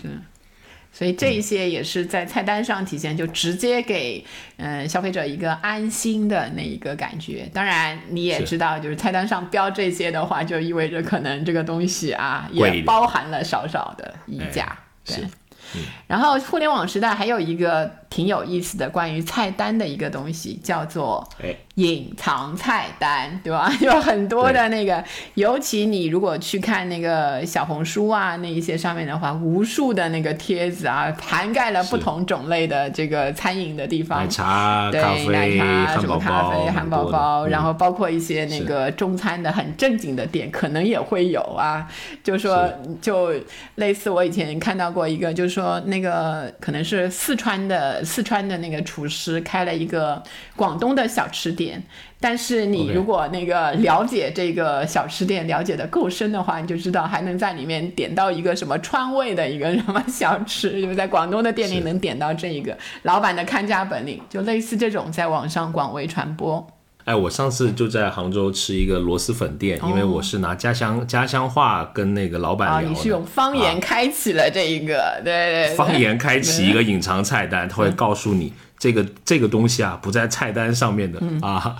所以这一些也是在菜单上体现，就直接给嗯、呃消费者一个安心的那一个感觉。当然你也知道，就是菜单上标这些的话，就意味着可能这个东西啊也包含了少少的溢价。对。哎是然后互联网时代还有一个挺有意思的关于菜单的一个东西，叫做哎，隐藏菜单，对吧？有很多的那个，尤其你如果去看那个小红书啊，那一些上面的话，无数的那个帖子啊，涵盖了不同种类的这个餐饮的地方奶。茶、对奶、茶、什么咖啡、包、汉堡包，然后后包括一些那个中餐的很正经的店，可能也会有啊。就说就类似我以前看到过一个，就是说说那个可能是四川的四川的那个厨师开了一个广东的小吃店，但是你如果那个了解这个小吃店了解的够深的话，你就知道还能在里面点到一个什么川味的一个什么小吃，就在广东的店里能点到这一个老板的看家本领，就类似这种在网上广为传播。哎，我上次就在杭州吃一个螺蛳粉店，因为我是拿家乡家乡话跟那个老板啊，聊的。你是用方言开启了这一个，对对对，方言开启一个隐藏菜单，他会告诉你这个这个东西啊不在菜单上面的、嗯啊，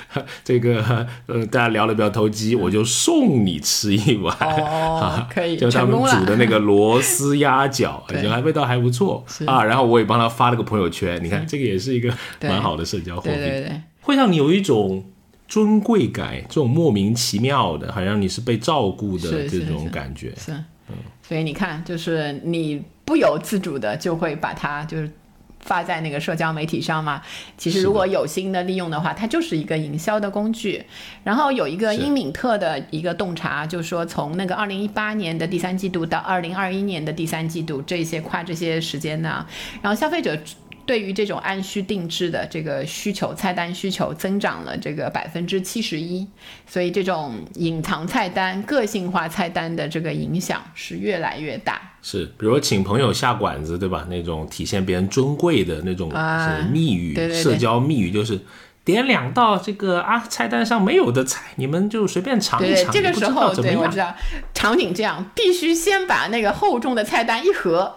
这个呃大家聊的比较投机，我就送你吃一碗。哦 啊，可以就他们煮的那个螺丝鸭脚，对就还味道还不错啊。然后我也帮他发了个朋友圈，你看这个也是一个蛮好的社交货币，对对对。会让你有一种尊贵感，这种莫名其妙的，好像你是被照顾的这种感觉。是嗯，所以你看，就是你不由自主的就会把它就是发在那个社交媒体上嘛。其实如果有心的利用的话，它就是一个营销的工具。然后有一个英敏特的一个洞察，就是说从那个二零一八年的第三季度到二零二一年的第三季度这些跨这些时间呢，然后消费者。对于这种按需定制的这个需求，菜单需求增长了这个百分之七十一，所以这种隐藏菜单、个性化菜单的这个影响是越来越大。是，比如说请朋友下馆子，对吧？那种体现别人尊贵的那种啊是密语，对对对社交密语就是。点两道这个啊，菜单上没有的菜，你们就随便尝一对，尝。这个时候对我知道场景这样，必须先把那个厚重的菜单一合。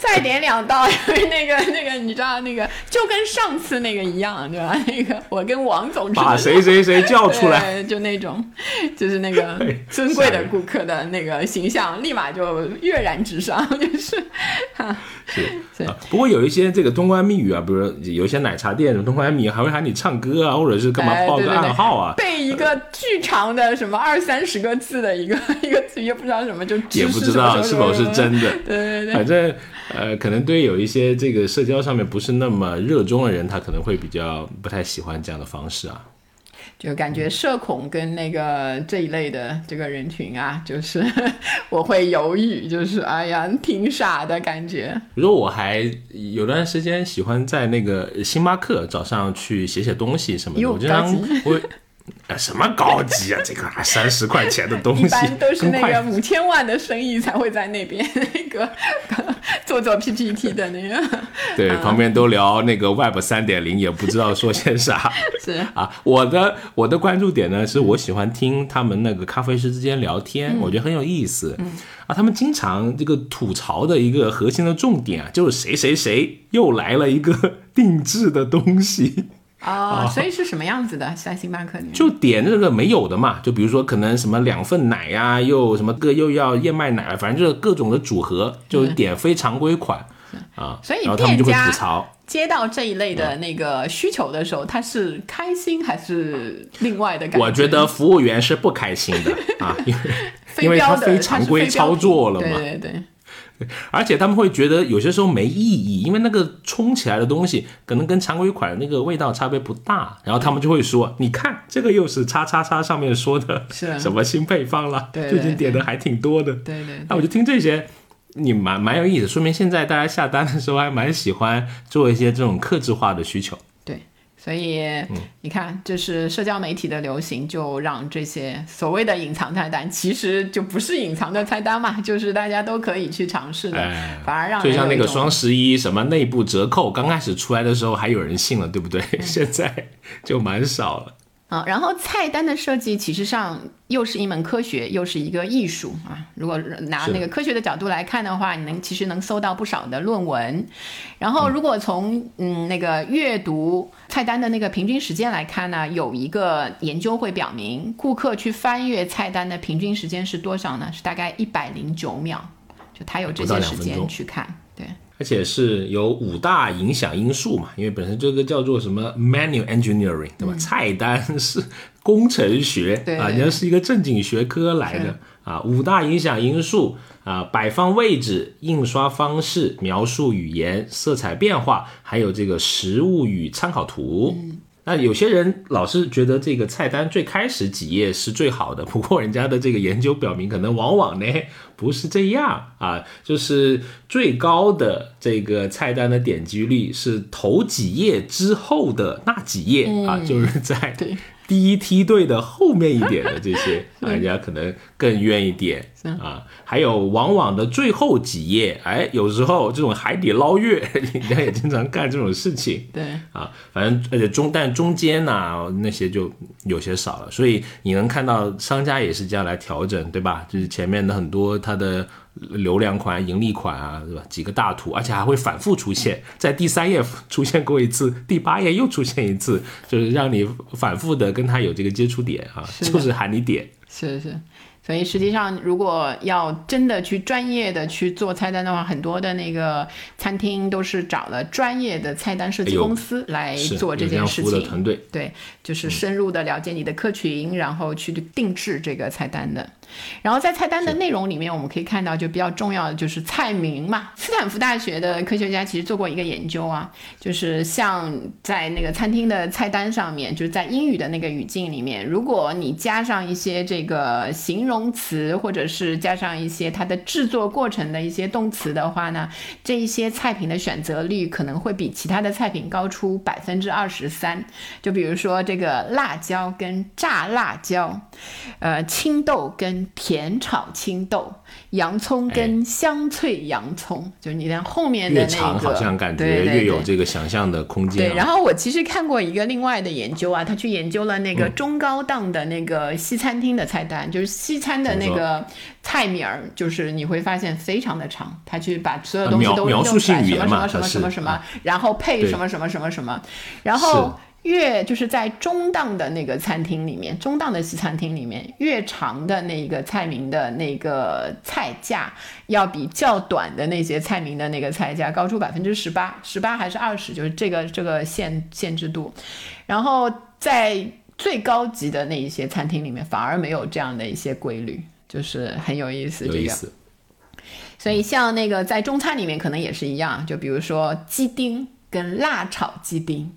再点两道，因 为那个 那个，你知道那个就跟上次那个一样，对吧？那个我跟王总把谁谁谁叫出来，就那种，就是那个对尊贵的顾客的那个形象，立马就跃然纸上，就是，哈，是是啊。不过有一些这个通关密语啊，比如说有一些奶茶店的通关密语还会喊你唱歌啊，或者是干嘛报个哎对对对暗号啊，背一个巨长的什么二三十个字的一个一个词，也不知道什么，就也不知道是否是真的。对对对，反正呃，可能对有一些这个社交上面不是那么热衷的人，他可能会比较不太喜欢这样的方式啊。就感觉社恐跟那个这一类的这个人群啊，就是我会犹豫，就是哎呀，挺傻的感觉。比如果，我还有段时间喜欢在那个星巴克早上去写写东西什么的，哟我经常我。呃，什么高级啊？这个还三十块钱的东西，一般都是那个五千万的生意才会在那边 那个做做 PPT 的那个，对，旁边都聊那个 Web 三点零，也不知道说些啥 是啊。我的我的关注点呢，是我喜欢听他们那个咖啡师之间聊天，我觉得很有意思。啊，他们经常这个吐槽的一个核心的重点啊，就是谁谁谁又来了一个定制的东西。哦，所以是什么样子的？在星巴克里面就点这个没有的嘛，就比如说可能什么两份奶呀、又什么个又要燕麦奶，反正就是各种的组合，就是点非常规款啊。所以店家接到这一类的那个需求的时候，他是开心还是另外的感觉？我觉得服务员是不开心的啊，因为 因为他非常规操作了嘛对对对。而且他们会觉得有些时候没意义，因为那个冲起来的东西可能跟常规款的那个味道差别不大，然后他们就会说：“你看这个又是叉叉叉上面说的 是什么新配方了，对对就已经点的还挺多的。”对对那我就听这些，你蛮蛮有意思，说明现在大家下单的时候还蛮喜欢做一些这种克制化的需求。对，所以嗯你看，就是社交媒体的流行，就让这些所谓的隐藏菜单，其实就不是隐藏的菜单嘛，就是大家都可以去尝试的，哎反而让就像那个双十一什么内部折扣，刚开始出来的时候还有人信了，对不对？现在就蛮少了。啊，然后菜单的设计其实上又是一门科学，又是一个艺术啊。如果拿那个科学的角度来看的话，你能其实能搜到不少的论文。然后如果从嗯那个阅读菜单的那个平均时间来看呢，有一个研究会表明，顾客去翻阅菜单的平均时间是多少呢？是大概一百零九秒，就他有这些时间去看，对。而且是有五大影响因素嘛，因为本身这个叫做什么 menu engineering，对吧？菜单是工程学啊，人家是一个正经学科来的啊。五大影响因素啊，摆放位置、印刷方式、描述语言、色彩变化，还有这个实物与参考图。那有些人老是觉得这个菜单最开始几页是最好的，不过人家的这个研究表明，可能往往呢不是这样啊，就是最高的这个菜单的点击率是头几页之后的那几页啊，就是在对第一梯队的后面一点的这些，啊人家可能更愿意点啊。还有往往的最后几页，哎，有时候这种海底捞月，人家也经常干这种事情。对，啊，反正而且中但中间呐、那些就有些少了，所以你能看到商家也是这样来调整，对吧？就是前面的很多它的流量款、盈利款啊，对吧？几个大图，而且还会反复出现，在第三页出现过一次，第八页又出现一次，就是让你反复的跟他有这个接触点啊，是就是喊你点。是是。所以实际上，如果要真的去专业的去做菜单的话，很多的那个餐厅都是找了专业的菜单设计公司来做这件事情。服务的团队，对，就是深入的了解你的客群，然后去定制这个菜单的。然后在菜单的内容里面，我们可以看到，就比较重要的就是菜名嘛。斯坦福大学的科学家其实做过一个研究啊，就是像在那个餐厅的菜单上面，就是在英语的那个语境里面，如果你加上一些这个形容词，或者是加上一些它的制作过程的一些动词的话呢，这一些菜品的选择率可能会比其他的菜品高出百分之二十三。就比如说这个辣椒跟炸辣椒，呃，青豆跟甜炒青豆，洋葱跟香脆洋葱，就是你看后面的那越长个，好像感觉对对越有这个想象的空间、对，啊。然后我其实看过一个另外的研究啊，他去研究了那嗯。个中高档的那个西餐厅的菜单，就是西餐的那个菜名儿，就是你会发现非常的长，他去把所有东西都描述性弄出来，什么什语言嘛么什么什么什么啊，然后配什么什么什么什么，然后。越就是在中档的那个餐厅里面，中档的西餐厅里面，越长的那个菜名的那个菜价，要比较短的那些菜名的那个菜价高出百分之十八，十八还是二十，就是这个这个限限制度。然后在最高级的那一些餐厅里面，反而没有这样的一些规律，就是很有意思。这个，有意思，所以像那个在中餐里面可能也是一样，就比如说鸡丁跟辣炒鸡丁。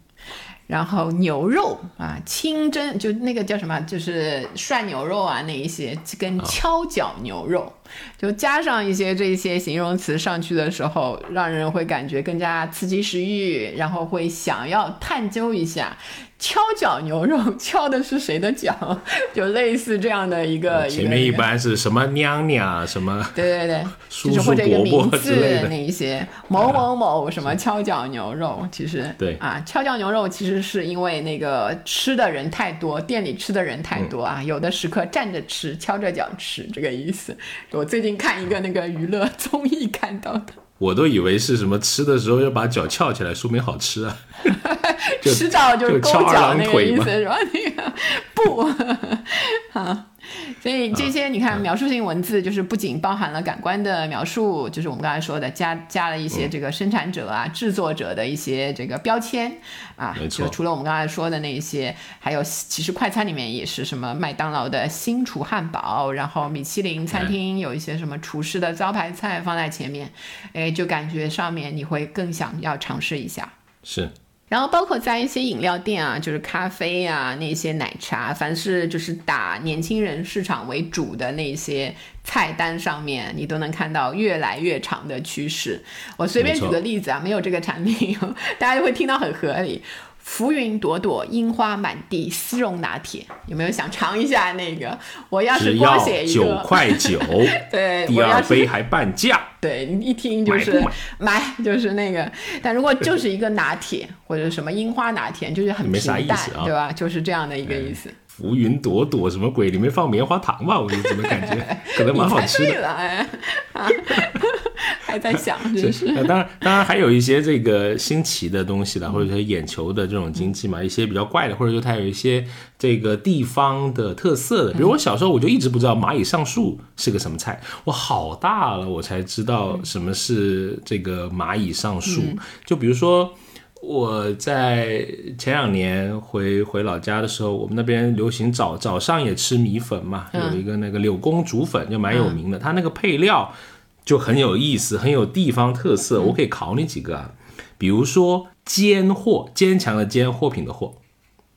然后牛肉啊，清蒸就那个叫什么，就是涮牛肉啊，那一些跟敲脚牛肉，就加上一些这些形容词上去的时候，让人会感觉更加刺激食欲，然后会想要探究一下敲脚牛肉敲的是谁的脚，就类似这样的一个。前面一般是什么娘娘什么对对对，或者一个伯伯名字之类的。那一些某某某什么敲脚牛肉，其实对。啊，敲脚牛肉其实是因为那个吃的人太多，店里吃的人太多啊，有的食客站着吃，敲着脚吃，这个意思。我最近看一个那个娱乐综艺看到的，我都以为是什么吃的时候要把脚翘起来，说明好吃啊。就吃着就是翘脚那个意思是吧？那个不啊，所以这些你看描述性文字，就是不仅包含了感官的描述，就是我们刚才说的加加了一嗯。些这个生产者啊、制作者的一些这个标签啊就除了我们刚才说的那些，还有其实快餐里面也是什么麦当劳的新厨汉堡，然后米其林餐厅有一些什么厨师的招牌菜放在前面，哎，就感觉上面你会更想要尝试一下。是，然后包括在一些饮料店啊，就是咖啡啊，那些奶茶，凡是就是打年轻人市场为主的那些菜单上面，你都能看到越来越长的趋势。我随便举个例子啊，没有这个产品，大家就会听到很合理。浮云朵朵，樱花满地，丝绒拿铁，有没有想尝一下那个？我要是只光写一个九，块九，对，第我要杯还半价。对你一听就是买就是那个，但如果就是一个拿铁或者什么樱花拿铁，就是很平淡，啊对吧？就是这样的一个意思。浮云朵朵什么鬼？里面放棉花糖吧？我就怎么感觉 可能蛮好吃的。哎，啊，还在想，真是。呃当然，当然还有一些这个新奇的东西了，或者说眼球的这种经济嘛，一些比较怪的，或者说它有一些这个地方的特色的。比如我小时候我就一直不知道蚂蚁上树是个什么菜，我好大了我才知道什么是这个蚂蚁上树。就比如说。我在前两年回回老家的时候，我们那边流行早早上也吃米粉嘛，有一个那个柳公煮粉就蛮有名的，它那个配料就很有意思，很有地方特色。我可以考你几个啊，比如说坚货，坚强的坚，货品的货，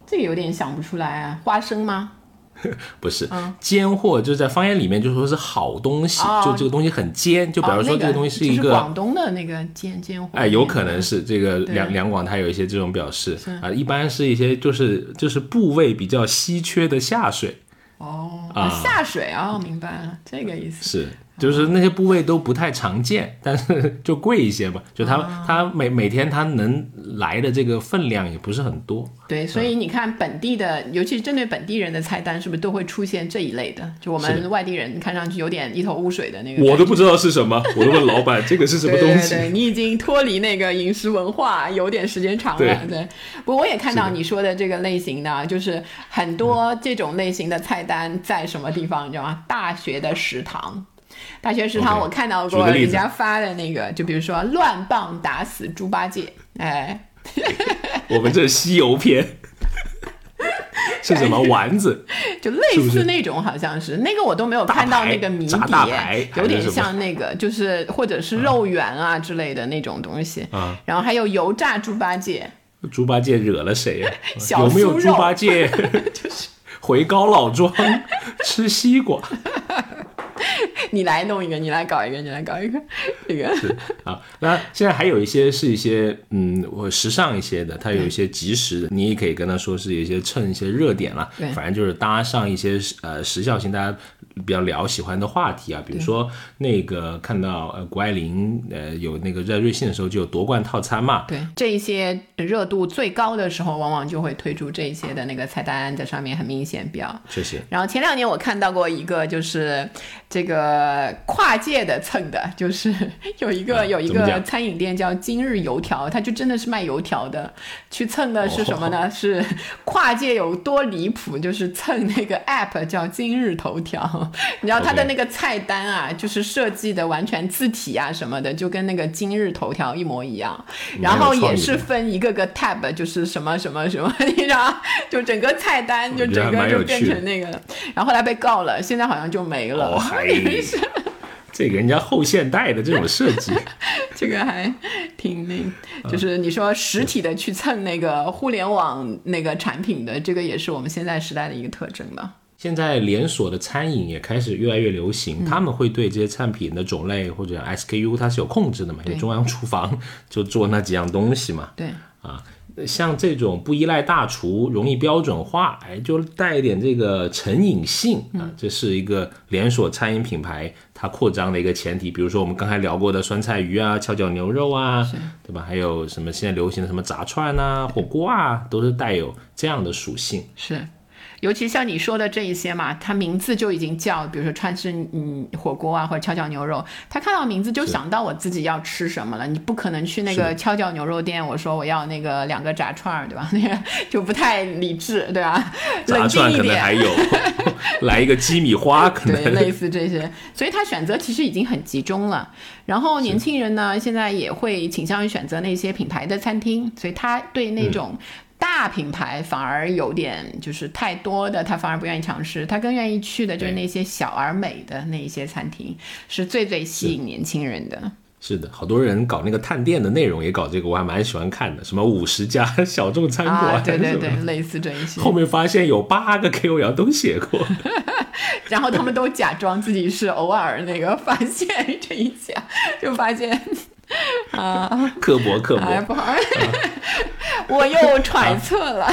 这个有点想不出来啊，花生吗？不是，尖货就是在方言里面就说是好东西，哦就这个东西很尖，就比如说哦这个东西是一个。广东的那个尖尖货，哎，有可能是这个对。两两广，它有一些这种表示啊，一般是一些就是就是部位比较稀缺的下水，哦，啊。下水啊、明白了，这个意思。是就是那些部位都不太常见，但是就贵一些吧。就他、啊它每每天他能来的这个分量也不是很多。对，所以你看本地的，尤其是针对本地人的菜单，是不是都会出现这一类的？就我们外地人看上去有点一头雾水的那个。我都不知道是什么，我都问老板这个是什么东西。对对对，你已经脱离那个饮食文化有点时间长了。对对，不过我也看到你说的这个类型的，就是很多这种类型的菜单在什么地方，你知道吗？大学的食堂。大学食堂我看到过人家发的那个，就比如说乱棒打死猪八戒，哎，我们这是西游篇。是什么丸子？就类似那种，好像是。那个我都没有看到那个谜大底有点像那个，就是或者是肉圆啊之类的那种东西。啊。然后还有油炸猪八戒，猪八戒惹了谁呀、小有没有猪八戒？就是。回高老庄吃西瓜 你来弄一个，你来搞一个，你来搞一个，这个。是啊？那现在还有一些是一些嗯，我时尚一些的，它有一些及时的，你也可以跟他说是有一些蹭一些热点了对，反正就是搭上一些呃时效性大家比较聊喜欢的话题啊，比如说那个看到呃谷爱凌呃有那个在瑞幸的时候就有夺冠套餐嘛，对。这一些热度最高的时候，往往就会推出这一些的那个菜单在上面很明显标。这些然后前两年我看到过一个，就是这个跨界的蹭的，就是 有一个、啊有一个餐饮店叫今日油条，它就真的是卖油条的。去蹭的是什么哦呢？是跨界有多离谱？就是蹭那个 app 叫今日头条，你知道它的那个菜单啊，就是设计的完全字体啊什么的，就跟那个今日头条一模一样。然后也是分一个个 tab，就是什么什么什么，你知道，就整个菜单就整个就变成那个了。然后后来被告了，现在好像就没了。哦嗨，这个人家后现代的这种设计。这个还挺那，就是你说实体的去蹭那个互联网那个产品的，这个也是我们现在时代的一个特征吧。现在连锁的餐饮也开始越来越流行，他们会对这些产品的种类或者 SKU 它是有控制的嘛？有对中央厨房就做那几样东西嘛。对，啊，像这种不依赖大厨、容易标准化，哎，就带一点这个成瘾性啊，这是一个连锁餐饮品牌它扩张的一个前提。比如说我们刚才聊过的酸菜鱼啊、跷脚牛肉啊，对吧？还有什么现在流行的什么炸串啊、火锅啊，都是带有这样的属性。是。尤其像你说的这一些嘛，它名字就已经叫，比如说川式嗯火锅啊，或者跷脚牛肉，他看到名字就想到我自己要吃什么了。你不可能去那个跷脚牛肉店，我说我要那个两个炸串儿，对吧？那 个就不太理智，对吧？炸串可能。还有 来一个鸡米花，可对，能类似这些，所以他选择其实已经很集中了。然后年轻人呢，现在也会倾向于选择那些品牌的餐厅，所以他对那种大品牌反而有点就是太多的，他反而不愿意尝试，他更愿意去的就是那些小而美的那一些餐厅，是最最吸引年轻人的。是的，好多人搞那个探店的内容也搞这个，我还蛮喜欢看的，什么五十家小众餐馆，啊，对对对，类似这一些。后面发现有八个 KOL 都写过，然后他们都假装自己是偶尔那个发现这一家，就发现啊。刻薄刻薄。哎，不好，我又揣测了。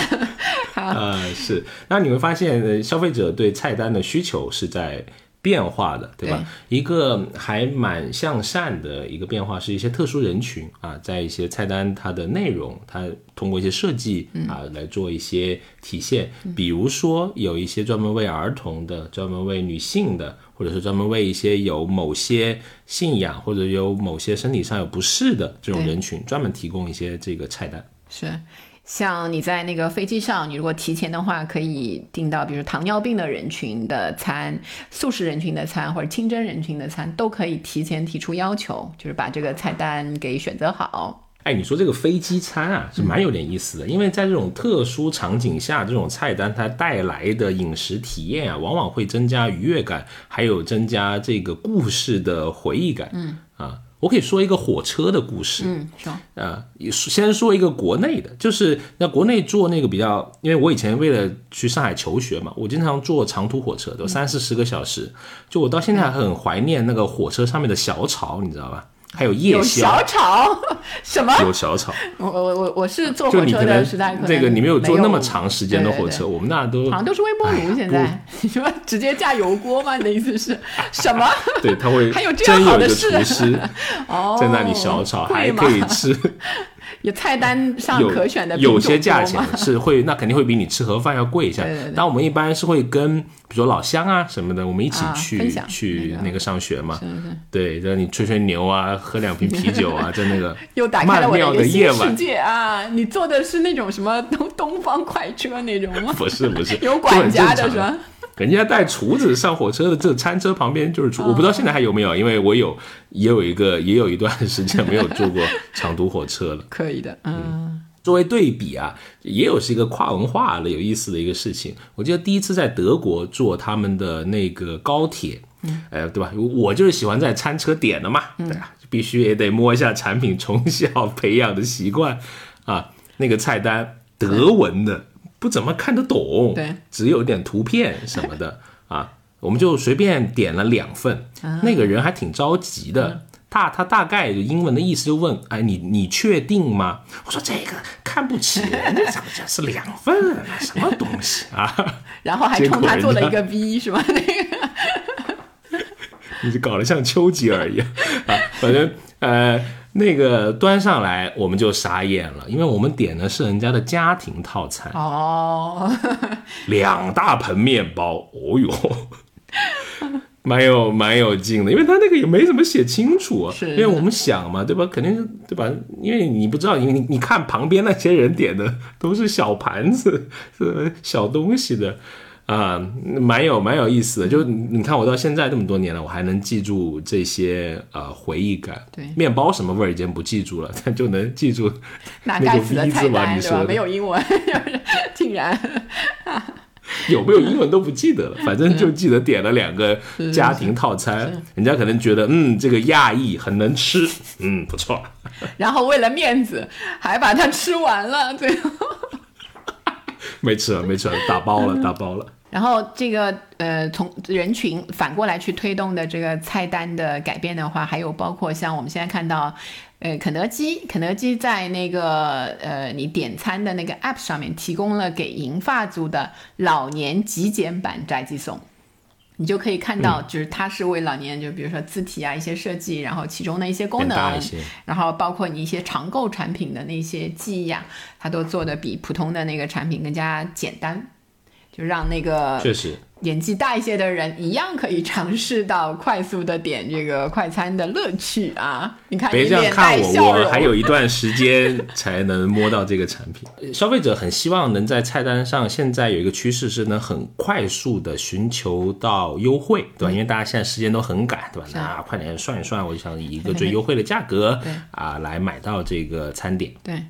呃，是，那你会发现，呃，消费者对菜单的需求是在变化的，对吧？一个还蛮向善的一个变化，是一些特殊人群啊，在一些菜单它的内容，它通过一些设计啊来做一些体现。比如说，有一些专门为儿童的，专门为女性的，或者是专门为一些有某些信仰或者有某些身体上有不适的这种人群，专门提供一些这个菜单。是，像你在那个飞机上，你如果提前的话，可以订到，比如糖尿病的人群的餐、素食人群的餐或者清真人群的餐，都可以提前提出要求，就是把这个菜单给选择好。哎，你说这个飞机餐啊，是蛮有点意思的，因为在这种特殊场景下，这种菜单它带来的饮食体验啊，往往会增加愉悦感，还有增加这个故事的回忆感。嗯啊，我可以说一个火车的故事。嗯，说呃，先说一个国内的，就是那国内坐那个比较，因为我以前为了去上海求学嘛，我经常坐长途火车，都三四十个小时。就我到现在还很怀念那个火车上面的小炒，你知道吧？还有夜有宵，小炒什么？有小炒。我我我我是坐火车的时代，这个你没有坐那么长时间的火车，对对对我们那都好像都是微波炉。现在 你说直接架油锅吗？你的意思是 什么？对，他会还有这样好的事厨师哦，在那里小炒，还可以吃。有菜单上可选的有些价钱是会，那肯定会比你吃盒饭要贵一下。对对对但我们一般是会跟，比如说老乡啊什么的，我们一起啊去、去那个上学嘛。是是对，让你吹吹牛啊，喝两瓶啤酒啊，在那个又打开了我的夜晚。世界啊！你坐的是那种什么东东方快车那种吗？不 是不是，有管家的是吧？人家带厨子上火车的这个餐车旁边就是厨，我不知道现在还有没有，因为我有也有一个也有一段时间没有坐过长途火车了。可以的，嗯，作为对比啊，也有是一个跨文化的有意思的一个事情。我记得第一次在德国坐他们的那个高铁，嗯，呃，对吧？我就是喜欢在餐车点的嘛，对啊，必须也得摸一下产品，从小培养的习惯啊。那个菜单德文的不怎么看得懂，对，只有点图片什么的 啊，我们就随便点了两份，那个人还挺着急的。他他大概英文的意思就问，哎，你你确定吗？我说这个看不起人，这怎么这是两份啊？什么东西啊？然后还冲他做了一个 V 是吧？那个你就搞得像丘吉尔一样啊！反正呃，那个端上来我们就傻眼了，因为我们点的是人家的家庭套餐，哦，两大盆面包，哦哟。蛮有蛮有劲的，因为他那个也没怎么写清楚啊。是因为我们想嘛，对吧？肯定是对吧？因为你不知道，你你你看旁边那些人点的都是小盘子，是小东西的啊，蛮有蛮有意思的。就你看我到现在这么多年了，我还能记住这些呃回忆感。对面包什么味儿已经不记住了，但就能记住哪那个该死的 V 菜字嘛？单对吧？你说的没有英文，竟然 有没有英文都不记得了，反正就记得点了两个 家庭套餐，人家可能觉得嗯这个亚裔很能吃，嗯不错，然后为了面子还把它吃完了，最后。没吃了没吃了，打包了 打包了，然后这个呃，从人群反过来去推动的这个菜单的改变的话，还有包括像我们现在看到，呃，肯德基，肯德基在那个呃你点餐的那个 App 上面提供了给银发族的老年极简版宅急送。你就可以看到，就是它是为老年，就比如说字体啊一些设计，然后其中的一些功能然后包括你一些常购产品的那些记忆啊，它都做的比普通的那个产品更加简单，就让那个确实年纪大一些的人一样可以尝试到快速的点这个快餐的乐趣啊！你看，别这样看我，我还有一段时间才能摸到这个产品。消费者很希望能在菜单上，现在有一个趋势是能很快速的寻求到优惠，对吧？因为大家现在时间都很赶，对吧？那快点算一算，我就想以一个最优惠的价格对啊来买到这个餐点。对。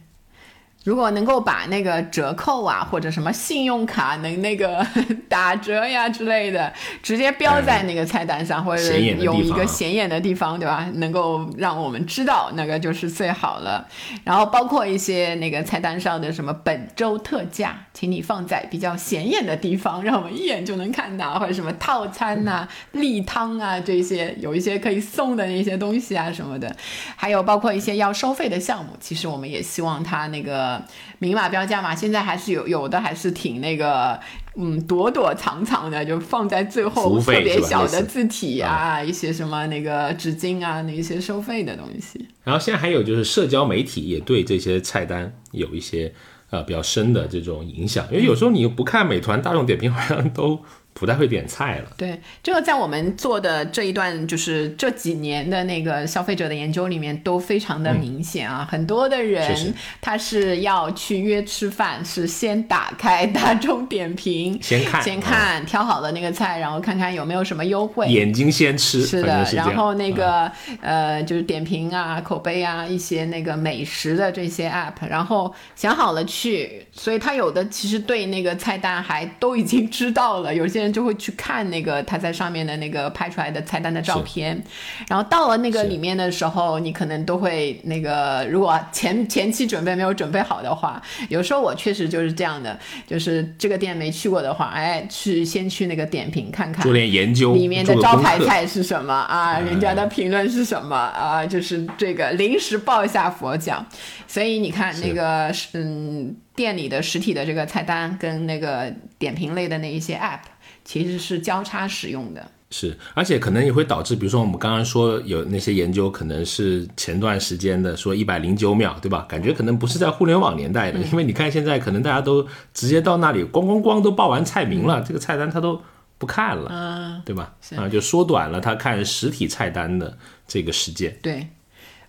如果能够把那个折扣啊，或者什么信用卡能那个 打折呀之类的，直接标在那个菜单上，或者有一个显眼的地方，对吧？能够让我们知道那个就是最好了。然后包括一些那个菜单上的什么本周特价，请你放在比较显眼的地方，让我们一眼就能看到，或者什么套餐呐、例汤啊这些，有一些可以送的那些东西啊什么的，还有包括一些要收费的项目，其实我们也希望它那个明码标价嘛，现在还是有有的还是挺那个。嗯，躲躲藏藏的，就放在最后特别小的字体啊，一些什么那个纸巾啊，那一些收费的东西。然后现在还有就是社交媒体也对这些菜单有一些呃比较深的这种影响，因为有时候你不看美团、大众点评，好像都不太会点菜了。对，这个在我们做的这一段，就是这几年的那个消费者的研究里面，都非常的明显啊。很多的人他是要去约吃饭，是先打开大众点评，先看先看挑好的那个菜，然后看看有没有什么优惠。眼睛先吃，是的，是然后那嗯个、呃，就是点评啊、口碑啊，一些那个美食的这些 app，然后想好了去，所以他有的其实对那个菜单还都已经知道了，有些人就会去看那个他在上面的那个拍出来的菜单的照片，然后到了那个里面的时候，你可能都会那个，如果前前期准备没有准备好的话，有时候我确实就是这样的，就是这个店没去过的话，哎，去先去那个点评看看，做点研究，里面的招牌菜是什么啊？人家的评论是什么啊？就是这个临时抱一下佛脚。所以你看那个嗯，店里的实体的这个菜单跟那个点评类的那一些 app，其实是交叉使用的。是，而且可能也会导致，比如说我们刚刚说有那些研究，可能是前段时间的，说一百零九秒，对吧？感觉可能不是在互联网年代的，因为你看现在可能大家都直接到那里，咣咣咣都报完菜名了，这个菜单他都不看了，嗯，对吧？啊，就缩短了他看实体菜单的这个时间。对。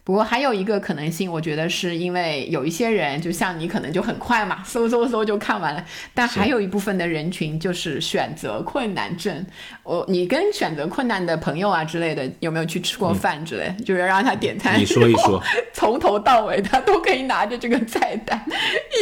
不过还有一个可能性，我觉得是因为有一些人，就像你可能就很快嘛，搜搜搜就看完了。但还有一部分的人群就是选择困难症。我你跟选择困难的朋友啊之类的，有没有去吃过饭之类？就是让他点餐，你说一说，从头到尾他都可以拿着这个菜单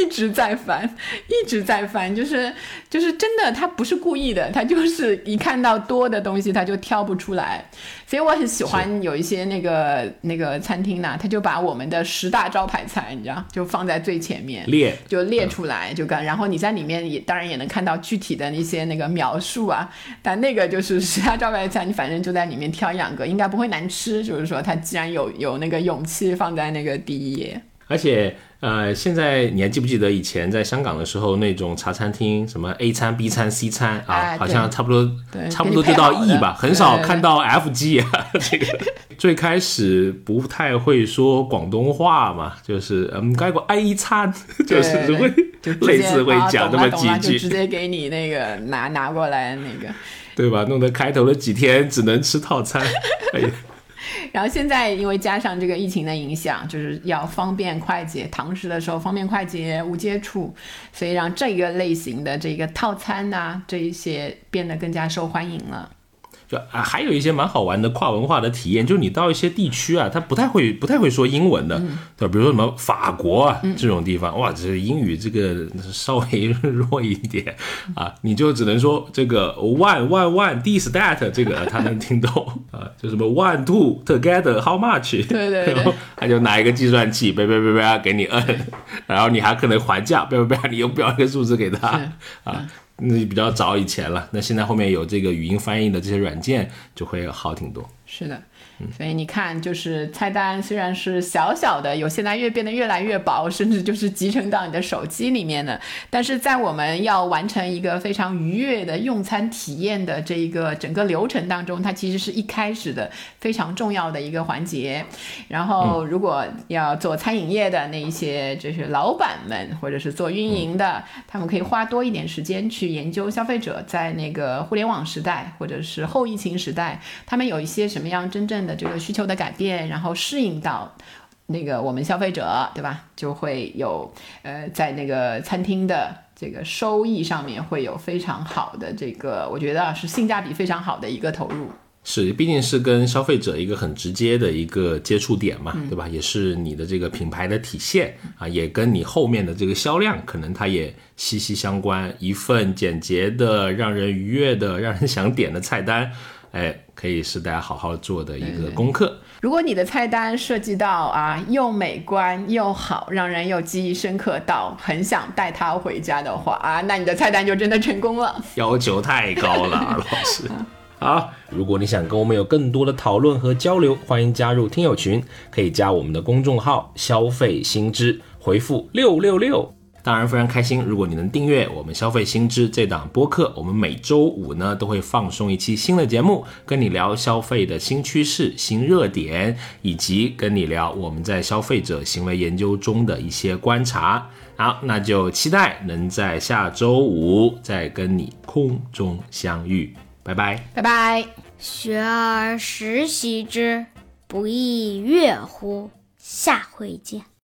一直在翻，一直在翻，就是就是真的，他不是故意的，他就是一看到多的东西他就挑不出来。所以我很喜欢有一些那个那个餐厅呢，他就把我们的十大招牌菜，你知道，就放在最前面列，就列出来，就跟。然后你在里面也当然也能看到具体的那些那个描述啊，但那个就是十大招牌菜，你反正就在里面挑一两个，应该不会难吃。就是说，他既然有有那个勇气放在那个第一页，而且。呃，现在你还记不记得以前在香港的时候那种茶餐厅，什么 A 餐、B 餐、C 餐啊，好像差不多，差不多就到 E 吧，很少看到 F、G 啊。这个 最开始不太会说广东话嘛，就是嗯，该过 A 餐，就是会类似会讲那么几句，直接给你那个拿拿过来那个，对吧？弄得开头的几天只能吃套餐。哎然后现在因为加上这个疫情的影响，就是要方便快捷，堂食的时候方便快捷、无接触，所以让这个类型的这个套餐呐，这一些变得更加受欢迎了。啊，还有一些蛮好玩的跨文化的体验，就是你到一些地区啊，他不太会不太会说英文的，对吧？比如说什么法国啊这种地方，哇，这英语这个稍微 弱一点啊，你就只能说这个 one one one this that 这个他能听懂啊，就什么 one two together how much，对对对，他就拿一个计算器，叭叭叭叭给你摁，然后你还可能还价，叭叭叭你又标一个数字给他啊。那比较早以前了，那现在后面有这个语音翻译的这些软件，就会好挺多。是的。所以你看，就是菜单虽然是小小的，有现在越变得越来越薄，甚至就是集成到你的手机里面的。但是在我们要完成一个非常愉悦的用餐体验的这一个整个流程当中，它其实是一开始的非常重要的一个环节。然后，如果要做餐饮业的那一些就是老板们，或者是做运营的，他们可以花多一点时间去研究消费者在那个互联网时代或者是后疫情时代，他们有一些什么样真正的。这个需求的改变，然后适应到那个我们消费者，对吧？就会有呃，在那个餐厅的这个收益上面会有非常好的这个，我觉得是性价比非常好的一个投入。是，毕竟是跟消费者一个很直接的一个接触点嘛，对吧？也是你的这个品牌的体现啊，也跟你后面的这个销量可能它也息息相关。一份简洁的、让人愉悦的、让人想点的菜单。哎，可以是大家好好做的一个功课。如果你的菜单涉及到啊，又美观又好，让人又记忆深刻到很想带它回家的话啊，那你的菜单就真的成功了。要求太高了，老师。好，如果你想跟我们有更多的讨论和交流，欢迎加入听友群，可以加我们的公众号“消费新知”，回复六六六。当然非常开心，如果你能订阅我们消费新知这档播客，我们每周五呢都会放送一期新的节目，跟你聊消费的新趋势、新热点，以及跟你聊我们在消费者行为研究中的一些观察。好，那就期待能在下周五再跟你空中相遇，拜拜，拜拜。学而时习之，不亦说乎？下回见。